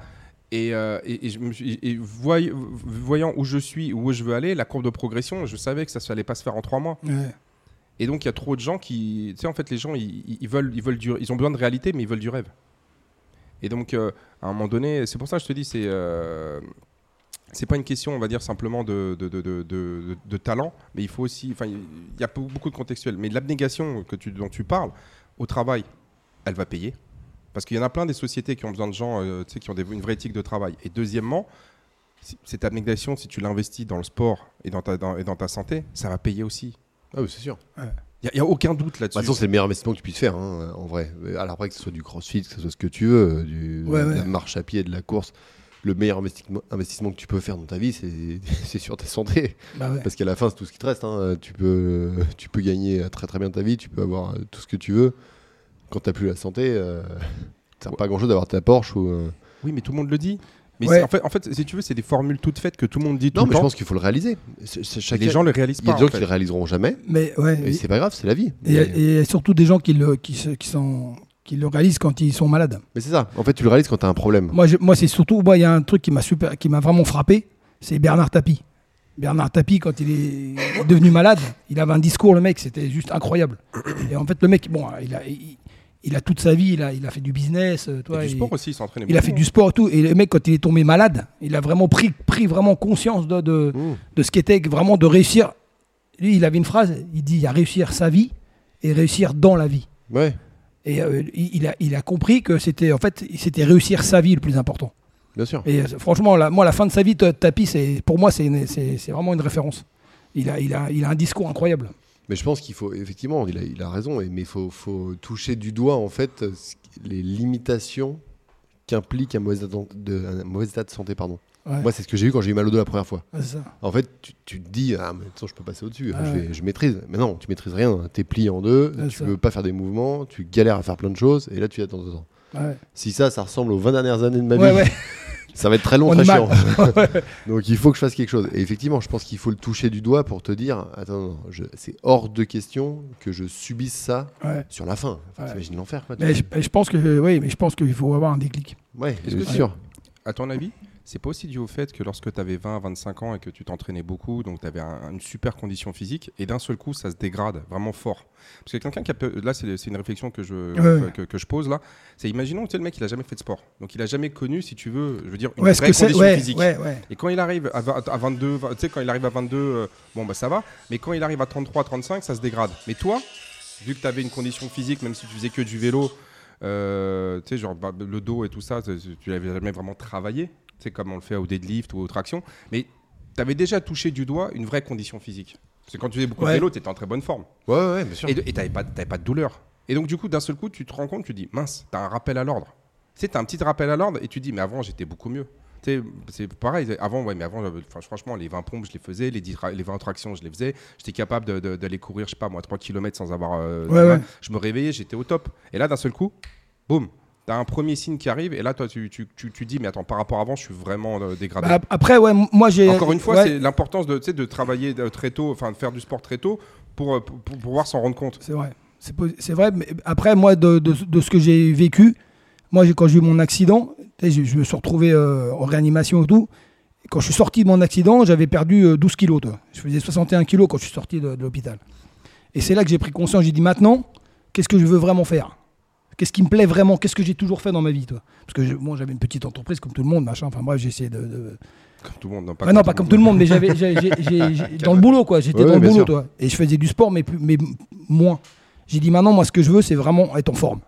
Et, euh, et, voyant où je suis, où je veux aller, la courbe de progression, je savais que ça ne allait pas se faire en trois mois. Et donc, il y a trop de gens qui. Tu sais, en fait, les gens, ils, veulent, ils, veulent ils ont besoin de réalité, mais ils veulent du rêve. Et donc, euh, à un moment donné, c'est pour ça que je te dis, c'est. Euh, c'est pas une question, on va dire, simplement de, de, de, de talent, mais il faut aussi. Enfin, il y a beaucoup de contextuels. Mais l'abnégation que tu, dont tu parles, au travail, elle va payer. Parce qu'il y en a plein des sociétés qui ont besoin de gens euh, qui ont des, une vraie éthique de travail. Et deuxièmement, cette abnégation, si tu l'investis dans le sport et dans ta, et dans ta santé, ça va payer aussi. Ah oui, c'est sûr. Il n'y a, aucun doute là-dessus. De toute façon, c'est le meilleur investissement que tu puisses faire, hein, en vrai. Alors après, que ce soit du crossfit, que ce soit ce que tu veux, du, de la marche à pied, de la course, le meilleur investissement, que tu peux faire dans ta vie, c'est [LAUGHS] sur ta santé. Bah Parce qu'à la fin, c'est tout ce qui te reste. Hein. Tu, peux, tu peux gagner très très bien ta vie, tu peux avoir tout ce que tu veux. Quand tu n'as plus la santé, euh, ça sert pas grand chose d'avoir ta Porsche ou. Euh, oui, mais tout le monde le dit. Mais en, fait, en fait, si tu veux, c'est des formules toutes faites que tout le monde dit tout non, mais je pense qu'il faut le réaliser. Les gens le réalisent pas. Il y a des gens qui le réaliseront jamais. Mais ouais. Et, c'est pas grave, c'est la vie. Et, surtout des gens qui le, qui, qui sont qui le réalisent quand ils sont malades. Mais c'est ça. En fait, tu le réalises quand tu as un problème. Moi, moi c'est surtout, il y a un truc qui m'a super, qui m'a vraiment frappé, c'est Bernard Tapie. Bernard Tapie, quand il est devenu malade, il avait un discours, le mec, c'était juste incroyable. Et en fait, le mec, bon, il a, il a toute sa vie, il a, il a fait du business. Euh, toi, du sport aussi, il Il a fait du sport et tout. Et le mec, quand il est tombé malade, il a vraiment pris, pris vraiment conscience de, de, mmh. de ce qu'était vraiment de réussir. Lui, il avait une phrase, il dit il y a réussir sa vie et réussir dans la vie. Ouais. Et euh, il, a, il a compris que c'était en fait, c'était réussir sa vie le plus important. Bien sûr. Et euh, franchement, la, moi, la fin de sa vie, Tapi, pour moi, c'est vraiment une référence. Il a, il, a, il a un discours incroyable. Mais je pense qu'il faut, effectivement, il a, il a raison, mais il faut, faut, toucher du doigt, en fait, les limitations qu'implique un, mauvais de, un mauvais état de santé. Pardon. Moi, c'est ce que j'ai eu quand j'ai eu mal au dos la première fois. En fait, tu, te dis, ah, mais je peux passer au-dessus, je, je, maîtrise. Mais non, tu maîtrises rien. Tu es plié en deux, tu ne veux pas faire des mouvements, tu galères à faire plein de choses, et là, tu attends temps. Si ça, ça ressemble aux 20 dernières années de ma vie, [LAUGHS] ça va être très long, très chiant. [LAUGHS] Donc il faut que je fasse quelque chose. Et effectivement, je pense qu'il faut le toucher du doigt pour te dire attends, c'est hors de question que je subisse ça sur la fin. Enfin, T'imagines l'enfer. Mais je, pense que oui, mais je pense qu'il faut avoir un déclic. Ouais, c'est sûr. À ton avis, c'est pas aussi dû au fait que lorsque tu avais 20, 25 ans et que tu t'entraînais beaucoup, donc tu avais une super condition physique, et d'un seul coup, ça se dégrade vraiment fort. Parce que quelqu'un qui a. Là, c'est une réflexion que je, que, je pose là. C'est imaginons, tu le mec, il a jamais fait de sport. Donc il a jamais connu, si tu veux, je veux dire, une vraie condition physique. Et quand il arrive à, 22, tu sais, quand il arrive à 22, euh, bon, bah ça va. Mais quand il arrive à 33, 35, ça se dégrade. Mais toi, vu que tu avais une condition physique, même si tu faisais que du vélo, euh, tu sais, genre bah, le dos et tout ça, tu l'avais jamais vraiment travaillé c'est comme on le fait au deadlift ou aux tractions. Mais tu avais déjà touché du doigt une vraie condition physique. Parce que quand tu faisais beaucoup de vélo, tu étais en très bonne forme. Ouais, ouais, bien sûr. Et tu n'avais pas, pas de douleur. Et donc, du coup, d'un seul coup, tu te rends compte, tu dis, mince, tu as un rappel à l'ordre. Tu sais, tu as un petit rappel à l'ordre et tu dis, mais avant, j'étais beaucoup mieux. C'est pareil, avant, ouais, mais avant, franchement, les 20 pompes, je les faisais, les, 10, les 20 tractions, je les faisais. J'étais capable d'aller courir, je sais pas, moi, 3 km sans avoir. Euh, je me réveillais, j'étais au top. Et là, d'un seul coup, boum, tu as un premier signe qui arrive et là toi tu, tu, tu, dis mais attends par rapport à avant je suis vraiment euh, dégradé. Bah, après ouais moi j'ai encore une fois c'est l'importance de, de travailler très tôt enfin de faire du sport très tôt pour, euh, pour, pouvoir s'en rendre compte. C'est vrai c'est vrai mais après moi de, de, ce que j'ai vécu moi quand j'ai eu mon accident je, je, me suis retrouvé euh, en réanimation et tout quand je suis sorti de mon accident j'avais perdu 12 kilos toi. je faisais 61 kilos quand je suis sorti de l'hôpital et c'est là que j'ai pris conscience j'ai dit maintenant qu'est-ce que je veux vraiment faire? Qu'est-ce qui me plaît vraiment? Qu'est-ce que j'ai toujours fait dans ma vie, toi? Parce que moi, j'avais une petite entreprise comme tout le monde, machin. Enfin bref, j'ai essayé de, Comme tout le monde, non pas, non, pas comme tout le monde, mais j'avais, [LAUGHS] dans le boulot, quoi. J'étais dans le boulot, toi. Et je faisais du sport, mais, plus, mais moins. J'ai dit maintenant, moi, ce que je veux, c'est vraiment être en forme.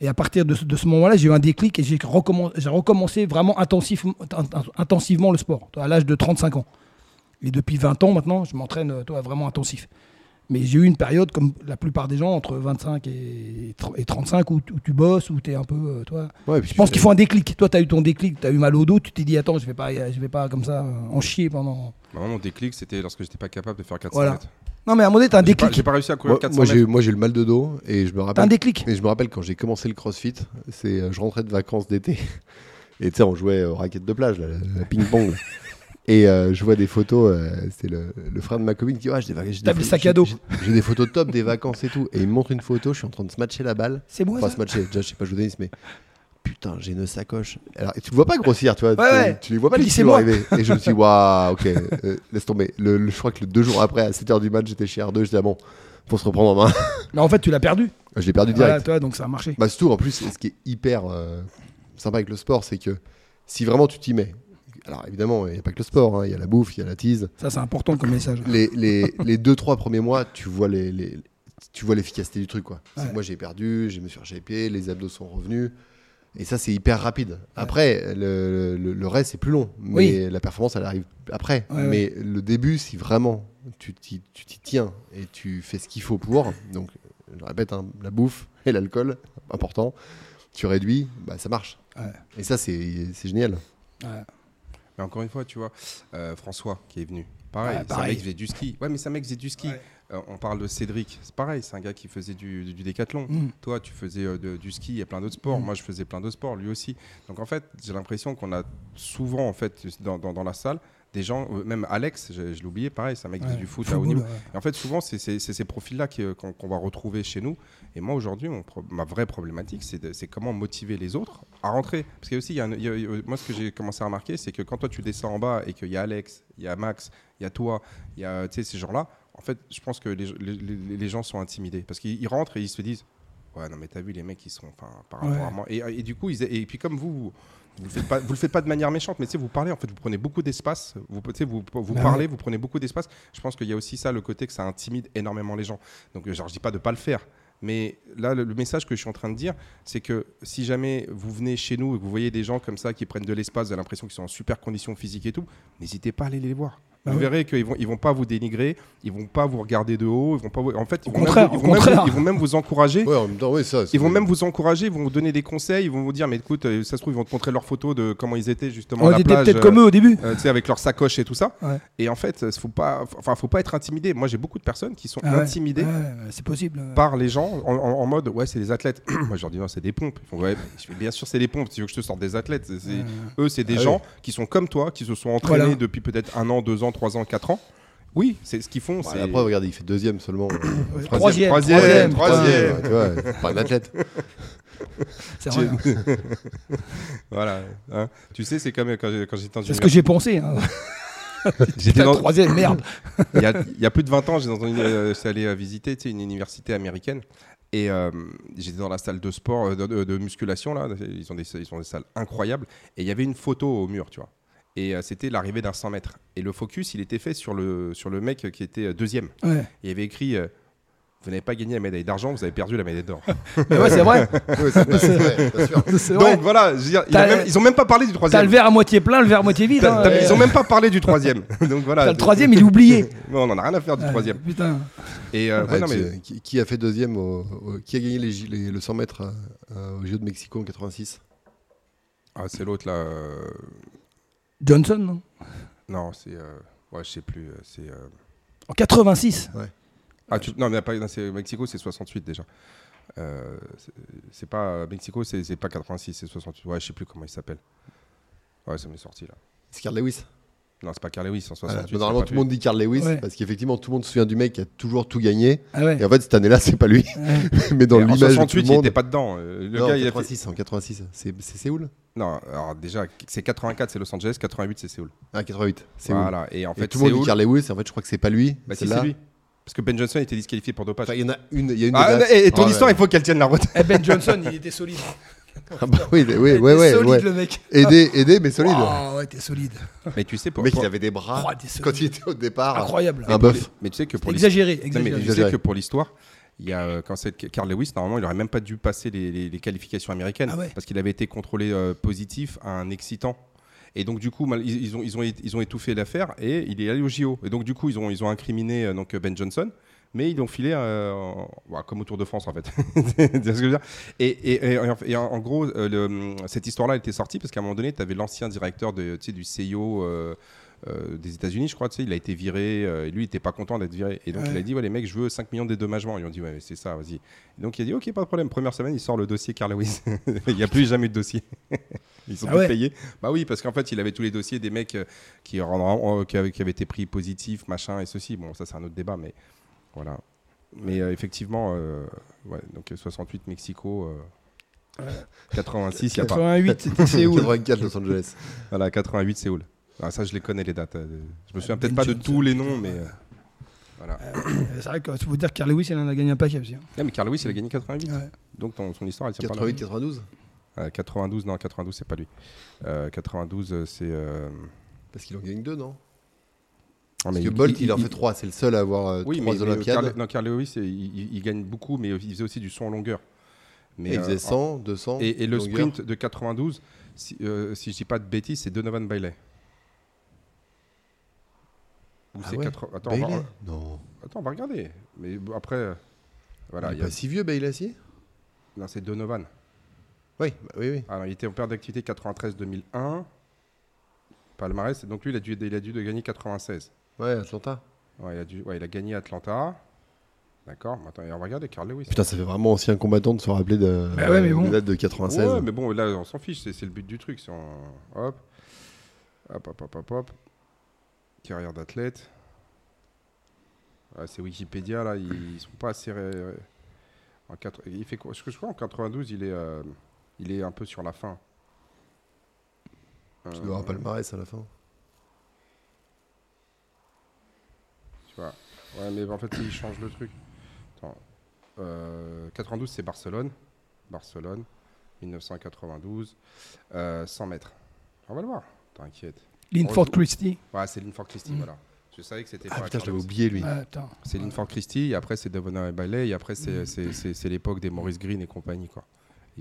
Et à partir de ce, moment-là, j'ai eu un déclic et j'ai recommencé, recommencé vraiment intensif, intensivement le sport, toi, à l'âge de 35 ans. Et depuis 20 ans maintenant, je m'entraîne vraiment intensif. Mais j'ai eu une période, comme la plupart des gens, entre 25 et, 35, où, tu bosses, où tu es un peu. Euh, toi. je pense qu'il faut un déclic. Toi, tu as eu ton déclic, tu as eu mal au dos, tu t'es dit, attends, je vais pas, je vais pas comme ça euh, en chier pendant. Bah, mon déclic, c'était lorsque j'étais pas capable de faire 400 voilà. mètres. Non, mais à un moment donné, tu as un déclic. J'ai pas, réussi à courir 400 moi, mètres. Moi, j'ai eu le mal de dos et je me rappelle. un déclic. Et je me rappelle quand j'ai commencé le crossfit, c'est, euh, je rentrais de vacances d'été. [LAUGHS] Et tu sais, on jouait aux raquettes de plage, là, la ping-pong. [LAUGHS] Et euh, je vois des photos, euh, c'est le, le frère de ma copine qui dit ouais, j'ai des, des sac à dos. j'ai- des photos top des vacances et tout. Et il me montre une photo, je suis en train de se matcher la balle. C'est moi, Enfin, ça se matcher, déjà, je sais pas jouer au tennis, mais putain, j'ai une sacoche. Alors, et tu le vois pas grossir, tu vois. Ouais, tu, ouais. tu les vois pas les kilos c'est arriver. Et je me suis dit, waouh, ok, [LAUGHS] euh, laisse tomber. Le, le- je crois que le deux jours après, à 7h du match, j'étais chez R2, j'étais ah bon, faut se reprendre en main. [LAUGHS] Mais en fait, tu l'as perdu. je l'ai perdu Voilà, direct. toi, donc ça a marché. Bah, surtout, en plus, ce qui est hyper euh, sympa avec le sport, c'est que si vraiment tu t'y mets, alors évidemment, il n'y a pas que le sport, hein, il y a la bouffe, il y a la tease. Ça, c'est important comme message. Les, les, les deux, trois premiers mois, tu vois les, les- tu vois l'efficacité du truc. Quoi. Ouais. Moi, j'ai perdu, je me suis rejeté, les abdos sont revenus. Et ça, c'est hyper rapide. Après, le, le- le reste, c'est plus long. Mais Oui. la performance, elle arrive après. Ouais, mais le début, si vraiment tu t'y tiens et tu fais ce qu'il faut pour, donc je répète, hein, la bouffe et l'alcool, important, tu réduis, bah, ça marche. Et ça, c'est c'est génial. Mais encore une fois, tu vois, euh, François qui est venu. Pareil, c'est un mec qui faisait du ski. Ouais, mais c'est un mec qui faisait du ski. Ouais. Euh, on parle de Cédric, c'est pareil, c'est un gars qui faisait du, du décathlon. Mm. Toi, tu faisais euh, de- du ski et plein d'autres sports. Mm. Moi, je faisais plein d'autres sports, lui aussi. Donc, en fait, j'ai l'impression qu'on a souvent, en fait, dans, dans- dans la salle, des gens, euh, même Alex, je, oublié, pareil, c'est un mec qui Ouais. du foot à haut niveau. ouais. Et en fait, souvent, c'est ces profils-là euh, qu'on va retrouver chez nous. Et moi, aujourd'hui, ma vraie problématique, c'est comment motiver les autres à rentrer. Parce qu'il y a aussi, il y a un- y a- y a- moi, ce que j'ai commencé à remarquer, c'est que quand toi, tu descends en bas et qu'il y a Alex, il y a Max, il y a toi, il y a ces gens-là, en fait, je pense que les, les- les- gens sont intimidés. Parce qu'ils ils rentrent et ils se disent Ouais, non, mais t'as vu, les mecs, ils sont. Enfin, par rapport Ouais. à moi. Et, et du coup, ils, et puis comme vous vous le, faites pas, vous le faites pas de manière méchante, mais tu sais, vous parlez, en fait, vous prenez beaucoup d'espace, vous, tu sais, vous, vous Bah parlez, ouais. vous prenez beaucoup d'espace. Je pense qu'il y a aussi ça, le côté que ça intimide énormément les gens. Donc, euh, genre, je dis pas de pas le faire, mais là, le, message que je suis en train de dire, c'est que si jamais vous venez chez nous et que vous voyez des gens comme ça qui prennent de l'espace, vous avez l'impression qu'ils sont en super conditions physiques et tout, n'hésitez pas à aller les voir. Vous ouais. verrez qu'ils vont, ils vont pas vous dénigrer, ils vont pas vous regarder de haut, ils vont pas vous- en fait, ils Au vont, contraire, même, vous- ils vont même vous- ils vont même vous encourager. Ouais, en même temps, oui, ça. Ils vont même vous encourager, ils vont vous donner des conseils, ils vont vous dire mais écoute, euh, ça se trouve ils vont te montrer leurs photos de comment ils étaient justement On à la plage, peut-être euh, comme eux au début. euh, tu sais, avec leur sacoche et tout ça. Ouais. Et en fait, euh, faut pas, enfin, faut pas être intimidé. Moi, j'ai beaucoup de personnes qui sont Ah ouais. intimidées c'est possible. ouais. par les gens en, en- en mode ouais, c'est des athlètes. [CLEARS THROAT] Moi, je leur dis non, c'est des pompes. Ils font ouais, je fais, bien sûr, c'est des pompes. Tu veux que je te sorte des athlètes C'est- c'est- Ouais. Eux, c'est des Ah gens qui sont comme toi, qui se sont entraînés Voilà. depuis peut-être un an, deux ans, trois ans, quatre ans. Oui, c'est ce qu'ils font. Bah, c'est- regardez, il fait deuxième seulement. [COUGHS] Troisième, Troisième, troisième, troisième, troisième. Ouais, [LAUGHS] tu vois, pas un athlète. C'est vrai. voilà. hein. Tu sais, c'est comme quand j'ai- quand j'étais en C'est ce que j'ai pensé. hein. [LAUGHS] J'étais dans- Troisième, merde. [LAUGHS] il, y a, il y a plus de 20 ans, j'étais dans une, euh, j'étais allé euh, visiter tu sais, une université américaine. Et euh, j'étais dans la salle de sport, euh, de, de- de musculation, là. Ils ont, des, ils ont des salles incroyables. Et il y avait une photo au mur, tu vois. Et euh, c'était l'arrivée d'un 100 mètres. Et le focus, il était fait sur le, sur le mec qui était euh, deuxième. Ouais. Il y avait écrit euh, Vous n'avez pas gagné la médaille d'argent, vous avez perdu la médaille d'or. [LAUGHS] Mais [LAUGHS] ouais, c'est vrai. C'est vrai. [LAUGHS] Donc voilà, je veux dire, il a T'as- même- ils ont même pas parlé du T'as troisième. le verre à moitié plein, le verre à moitié vide. T'as- hein, t'as- ouais. Ils ont même pas parlé du troisième. Donc voilà. T'as le troisième, il est oublié. On en a rien à faire du Ouais, troisième. Putain. Et euh, ouais, Ouais, non, tu- mais qui, qui a fait deuxième au- au- Qui a gagné les, les- le 100 mètres au Jeux de Mexico en 86 ah, c'est l'autre là. Johnson, non? Non, c'est. euh, Ouais, je sais plus. euh, C'est. euh, En 86. Ah, tu... non, mais pas... non, c'est Mexico, c'est 68 déjà. Euh, c'est- c'est pas Mexico, c'est c'est pas 86, c'est 68. Ouais, je sais plus comment il s'appelle. Ouais, ça m'est sorti là. C'est Carl Lewis? Non, c'est pas Carl Lewis en Voilà. 68. Mais Normalement, tout le monde dit Carl Lewis Ouais. parce qu'effectivement, tout le monde se souvient du mec qui a toujours tout gagné. Ah ouais. Et en fait, cette année-là, c'est pas lui. Ouais. [LAUGHS] Mais dans. Et en l'image de tout 68, le il monde. était pas dedans. Euh, Le non, gars, il a fait- 86, en 86. C'est c'est Séoul? Non, alors déjà, c'est 84, c'est Los Angeles, 88, c'est Séoul. Ah, 88. Séoul. Voilà. Et en Et fait, tout le monde dit Séoul- Carl Lewis. Et en fait, je crois que c'est pas lui. Bah, si, c'est lui. Parce que Ben Johnson était disqualifié pour dopage. Enfin, il y en a une. Il y a une Ah, des dates- et, et ton Ah, histoire, ouais. il faut qu'elle tienne la route. Eh, Ben Johnson, il était solide. Ah bah oui, oui, Il était ouais. solide, ouais. le mec. Aidé, aidé, mais solide. Ah ouais, t'es solide. Mais tu sais, Le pour, mec, pour- il avait des bras. Oh, t'es solide. Quand il était au départ. Incroyable. Un bœuf. mais tu sais que pour les Exagéré, Non, mais exagéré. tu sais que pour l'histoire, il y a euh, quand c'est Carl Lewis, normalement, il aurait même pas dû passer les, les- les qualifications américaines Ah ouais. parce qu'il avait été contrôlé euh, positif à un excitant. Et donc du coup, mal- ils, ils ont, ils, ont, ils ont étouffé l'affaire et il est allé au JO. Et donc du coup, ils ont, ils ont incriminé euh, donc Ben Johnson. Mais ils l'ont filé comme au Tour de France en fait. [LAUGHS] Et, et- et en- et en, en gros, le- cette histoire-là elle était sortie parce qu'à un moment donné, tu avais l'ancien directeur de, tu sais, du CIO, euh, des États-Unis, je crois. Tu sais, il a été viré. et lui, il était pas content d'être viré. Et donc, il a dit ouais, les mecs, je veux 5 millions de dédommagements. Ils ont dit ouais, c'est ça, vas-y. Donc, il a dit ok, pas de problème. Première semaine, il sort le dossier Carl Lewis. [LAUGHS] il n'y a plus jamais eu de dossier. [LAUGHS] Ils sont ah payés. Bah oui, parce qu'en fait, il avait tous les dossiers des mecs qui, qui, avaient, qui avaient été pris positifs, machin et ceci. Bon, ça, c'est un autre débat, mais voilà. Mais effectivement, ouais, donc 68 Mexico. 86, il n'y a pas. 88, c'était [LAUGHS] Séoul. 84, Los Angeles. Voilà, 88, Séoul. Ah, ça, je les connais, les dates. Je me souviens peut-être pas de tous les noms, mais. Euh, voilà. Euh, c'est vrai qu'il faut dire que Carl Lewis, il en a gagné un paquet aussi. Hein. Ah, mais Carl Lewis, il a gagné 88. Donc son histoire, elle tient 88, 92 92, non, 92, c'est pas lui. 92, euh, c'est. Parce qu'il en gagne deux, non? Ah, Parce que Bolt, il, en fait trois. C'est le seul à avoir oui, trois mais, Olympiades. non, Carl Lewis, il, il, gagne beaucoup, mais il faisait aussi du son en longueur. Mais, il faisait 100, euh, 200. Et, le sprint de 92, si, euh, si je dis pas de bêtises, c'est Donovan Bailey. Ou ah c'est ouais Attends, on va... Non. Attends, on va regarder. Mais après, euh, voilà. Il n'est pas si vieux, Bailey, si Non, c'est Donovan. Oui, bah, oui, oui. Alors, il était en période d'activité 93-2001. Palmarès. Donc, lui, il a dû, il a dû de gagner 96. Ouais, Atlanta. Ouais, il a, dû, ouais, il a gagné Atlanta. D'accord, attends, on va regarder Carl Lewis. Putain, ça fait vraiment ancien combattant de se rappeler de, bah ouais, bon. date de 96. Ouais, mais bon, là, on s'en fiche, c'est le but du truc. Hop. Hop, hop, hop, hop, hop. Carrière d'athlète. c'est Wikipédia, là, ils, sont pas assez. En 4... Il fait quoi Je crois en 92, il est, euh, il est un peu sur la fin? Tu dois avoir palmarès à la fin. Tu vois. Ouais, mais en fait, il change le truc. 92, euh, c'est Barcelone. Barcelone, 1992. 100 euh, mètres. On va le voir. T'inquiète. Linford Christie. Ouais, c'est Linford Christie, mm. voilà. Je savais que c'était. Ah putain, je l'avais oublié lui. c'est Linford Christie, et après c'est Devon et Bailey, et après c'est mm. l'époque des Maurice Green et compagnie, quoi.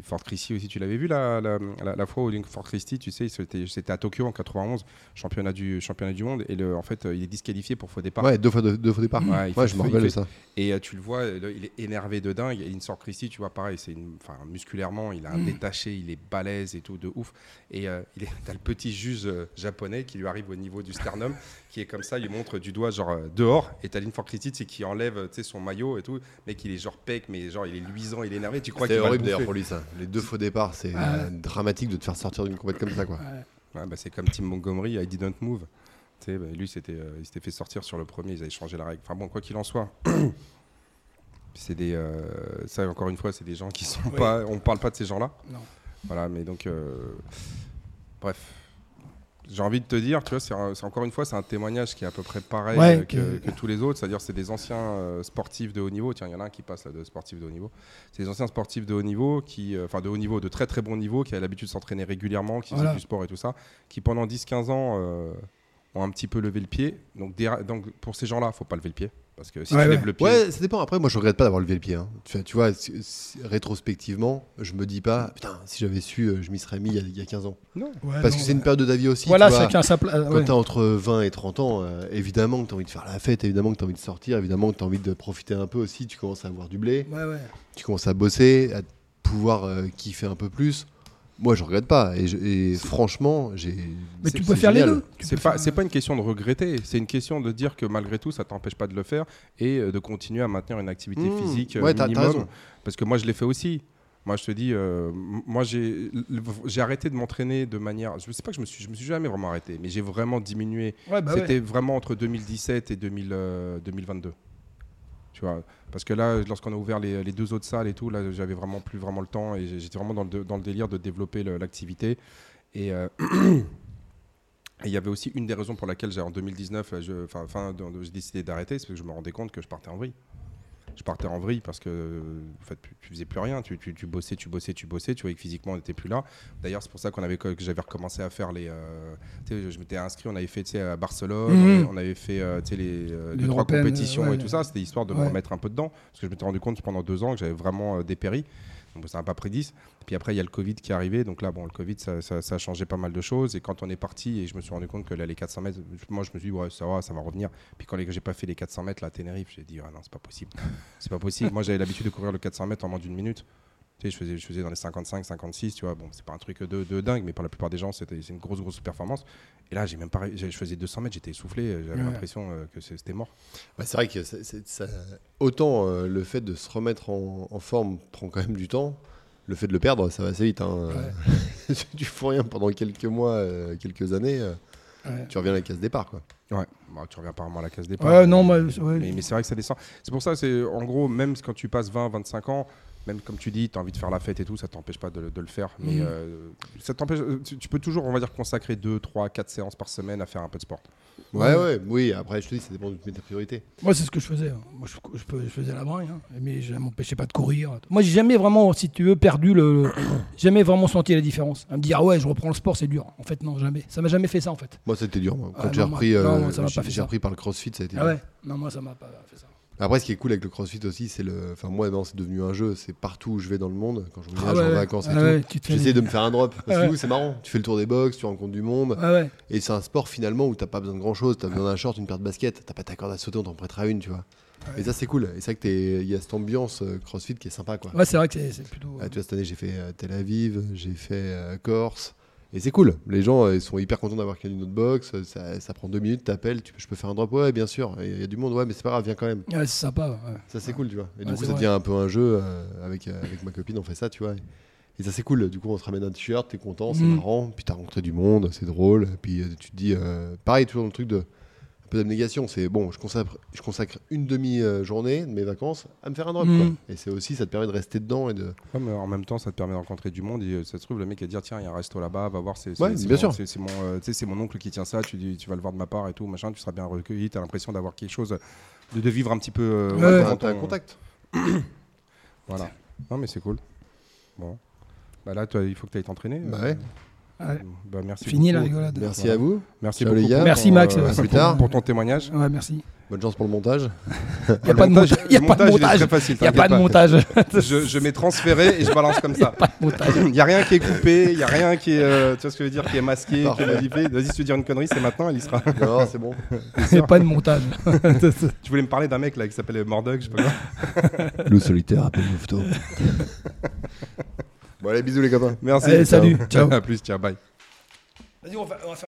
Fort Christie aussi, tu l'avais vu la, la, fois où Fort Christie, tu sais, c'était à Tokyo en 91, championnat du, championnat du monde, et le, en fait, il est disqualifié pour faux départ. Ouais, deux fois, deux, faux départ. Ouais, je me rappelle ça. Et euh, tu le vois, il est énervé de dingue. Et Fort Christie, tu vois, pareil, c'est musculairement, il a un mm. détaché, il est balèze et tout, de ouf. Et euh, il est, as le petit juge euh, japonais qui lui arrive au niveau du sternum, [LAUGHS] qui est comme ça, il lui montre du doigt, genre dehors, et t'as Fort Christie, c'est qui enlève son maillot et tout, mais qu'il est genre pec, mais genre il est luisant, il est énervé. Tu crois C'est horrible d'ailleurs pour lui ça les deux faux départs, c'est dramatique de te faire sortir d'une compétition comme ça. Quoi. bah, c'est comme Tim Montgomery, I didn't move. Bah, lui, c'était, euh, il s'était fait sortir sur le premier, ils avaient changé la règle. Enfin bon, quoi qu'il en soit. [CLEARS THROAT] c'est des, euh, ça encore une fois, c'est des gens qui sont pas. On parle pas de ces gens-là. Voilà, mais donc, euh, bref, j'ai envie de te dire, tu vois, c'est encore une fois, c'est un témoignage qui est à peu près pareil que, tous les autres. C'est-à-dire, c'est des anciens euh, sportifs de haut niveau. Tiens, il y en a un qui passe là, de sportifs de haut niveau. C'est des anciens sportifs de haut niveau, qui, euh, enfin de haut niveau, de très très bon niveau, qui a l'habitude de s'entraîner régulièrement, qui font du sport et tout ça, qui pendant 10-15 ans euh, ont un petit peu levé le pied. Donc, donc pour ces gens-là, faut pas lever le pied. Parce que si tu lèves le pied. Ouais, ça dépend. Après, moi, je regrette pas d'avoir levé le pied. Hein. Tu, tu, vois, rétrospectivement, je me dis pas, putain, si j'avais su, euh, je m'y serais mis il y, a, 15 ans. Non. Parce que c'est une période de ta vie aussi. Voilà, chacun sa place. Quand tu as entre 20 et 30 ans, euh, évidemment que tu as envie de faire la fête, évidemment que tu as envie de sortir, évidemment que tu as envie de profiter un peu aussi. Tu commences à avoir du blé. Tu commences à bosser, à pouvoir euh, kiffer un peu plus. Moi, je regrette pas. Et, franchement, j'ai. Mais tu peux faire les deux. C'est pas, pas une question de regretter. C'est une question de dire que malgré tout, ça t'empêche pas de le faire et euh, de continuer à maintenir une activité mmh. physique euh, minimum. Parce que moi, je l'ai fait aussi. Moi, je te dis, euh, moi, j'ai, arrêté de m'entraîner de manière. Je sais pas que je me suis, je me suis jamais vraiment arrêté, mais j'ai vraiment diminué. Bah C'était vraiment entre 2017 et 2022. Parce que là, lorsqu'on a ouvert les, deux autres salles et tout, là, j'avais vraiment plus vraiment le temps et j'étais vraiment dans le, délire de développer l'activité. Et euh, [CLEARS THROAT] il y avait aussi une des raisons pour laquelle, en 2019, j'ai décidé d'arrêter, c'est que je me rendais compte que je partais en vrille je partais en vrille parce que en fait, tu, faisais plus rien. Tu, tu, bossais, tu bossais, tu bossais. Tu voyais que physiquement, on n'était plus là. D'ailleurs, c'est pour ça qu'on avait, que j'avais recommencé à faire les. Euh, je m'étais inscrit, on avait fait à Barcelone, mhm. on avait fait euh, les, euh, les, trois compétitions et tout ça. C'était histoire de me remettre un peu dedans. Parce que je m'étais rendu compte pendant deux ans que j'avais vraiment dépéri. Ça n'a pas pris 10. Puis après, il y a le Covid qui est arrivé. Donc là, bon, le Covid, ça, a changé pas mal de choses. Et quand on est parti, et je me suis rendu compte que là, les 400 mètres, moi, je me suis dit, ouais, ça va, ça va revenir. Puis quand j'ai pas fait les 400 mètres là, à Tenerife, j'ai dit, ah non, c'est pas possible. c'est pas possible. moi, j'avais l'habitude de courir le 400 mètres en moins d'une minute. Tu sais, je faisais, je faisais dans les 55, 56, tu vois. Bon, c'est pas un truc de, de dingue, mais pour la plupart des gens, c'était c'est une grosse, grosse performance. Et là, j'ai même pas, je faisais 200 mètres, j'étais essoufflé, j'avais Ouais. l'impression euh, que c'était mort. Bah, c'est vrai que ça- autant euh, le fait de se remettre en, en forme prend quand même du temps, le fait de le perdre, ça va assez vite. Hein. [LAUGHS] tu fous rien pendant quelques mois, euh, quelques années, euh, Ouais. tu reviens à la case départ. Quoi. Ouais, bah, tu reviens apparemment à la case départ. Ouais, non, ouais. Mais, mais c'est vrai que ça descend. C'est pour ça, c'est en gros, même quand tu passes 20, 25 ans, même comme tu dis, tu as envie de faire la fête et tout, ça t'empêche pas de, le- de le faire. Mais Mhm. euh, ça t'empêche. euh, Tu, tu peux toujours, on va dire, consacrer 2, 3, 4 séances par semaine à faire un peu de sport. Ouais, ouais, oui, après, je te dis, ça dépend de tes priorités. Moi, c'est ce que je faisais. hein. Moi, je, je peux- je faisais la bringue, hein. mais je m'empêchais pas de courir. Moi, j'ai jamais vraiment, si tu veux, perdu le. [COUGHS] jamais vraiment senti la différence. À me dire, ah ouais, je reprends le sport, c'est dur. En fait, non, jamais. Ça m'a jamais fait ça, en fait. Moi, c'était dur. Moi. Quand Ah, j'ai moi- repris, euh, non, moi, ça m'a j'ai- pas fait j'ai ça. repris par le crossfit, ça a été Ah dur. ouais Non, moi, ça m'a pas fait ça. Après, ce qui est cool avec le crossfit aussi, c'est le. Enfin, moi, non, c'est devenu un jeu. C'est partout où je vais dans le monde, quand je Ah voyage ouais, en vacances et Ah tout. ouais, J'essaie de me faire un drop. Parce que Ah ouais. c'est marrant. Tu fais le tour des box, tu rencontres du monde. Ouais. Et c'est un sport finalement où t'as pas besoin de grand chose. T'as besoin d'un short, une paire de baskets. T'as pas ta corde à sauter, on t'en prêtera une, tu vois. Et ça, c'est cool. Et c'est vrai qu'il y a cette ambiance euh, crossfit qui est sympa, quoi. Ouais, c'est vrai que c'est plutôt. Ah, tu vois, cette année, j'ai fait euh, Tel Aviv, j'ai fait euh, Corse. Et c'est cool. Les gens, euh, ils sont hyper contents d'avoir quelqu'un d'une autre box. Ça, ça prend deux minutes, t'appelles, tu je peux faire un drop. Ouais, bien sûr. Il y a du monde, ouais, mais c'est pas grave, viens quand même. Ouais, c'est sympa. ouais. Ça, c'est cool, tu vois. Et du coup, ça vrai. devient un peu un jeu. euh, avec, euh, avec ma copine, on fait ça, tu vois. Et ça, c'est cool. Du coup, on se ramène un t-shirt, t'es content, c'est Mm. marrant. Puis t'as rencontré du monde, c'est drôle. Puis tu te dis, euh, pareil, toujours dans le truc de un peu d'abnégation. C'est bon, je consacre, je consacre une demi-journée de mes vacances à me faire un drop. Mm. quoi. Et c'est aussi, ça te permet de rester dedans et de. Ouais, mais en même temps, ça te permet de rencontrer du monde. Et euh, ça se trouve, le mec va dire tiens, il y a un resto là-bas, va voir. C'est c'est- Ouais, c'est bien mon- sûr. c'est- C'est mon, euh, c'est mon oncle qui tient ça. Tu, dis, tu vas le voir de ma part et tout, machin. Tu seras bien recueilli. Tu as l'impression d'avoir quelque chose, de, de vivre un petit peu. euh, Ouais, ton- t'as un contact. Voilà. Non, mais c'est cool. Bon. Bah là, toi, il faut que tu ailles t'entraîner. Bah euh, ouais. Ouais. Bah, merci Fini la rigolade. Merci Voilà. à vous. Merci Ciao, les gars. pour Merci, Max. euh, À plus pour- tard. Pour ton témoignage. Ouais, merci. Bonne chance pour le montage. [LAUGHS] Il n'y a pas de montage-. Il y a pas de montage, il n'y a pas de montage. [LAUGHS] Je, je mets transféré et je balance comme ça. [LAUGHS] Il n'y a rien qui est coupé, il n'y a rien qui est, euh, tu vois ce que je veux dire, qui est masqué, qui est modifié. Vas-y, si tu veux dire une connerie, c'est maintenant, elle y sera. non, c'est bon. Il n'y a pas de montage. Tu voulais me parler d'un mec là qui s'appelle Mordog, je sais pas quoi. Le solitaire appelle Mouveto. Bon, allez, bisous les copains. Merci. Allez, salut. [LAUGHS] Ciao. À plus, tiens, bye. Vas-y, on va, on va faire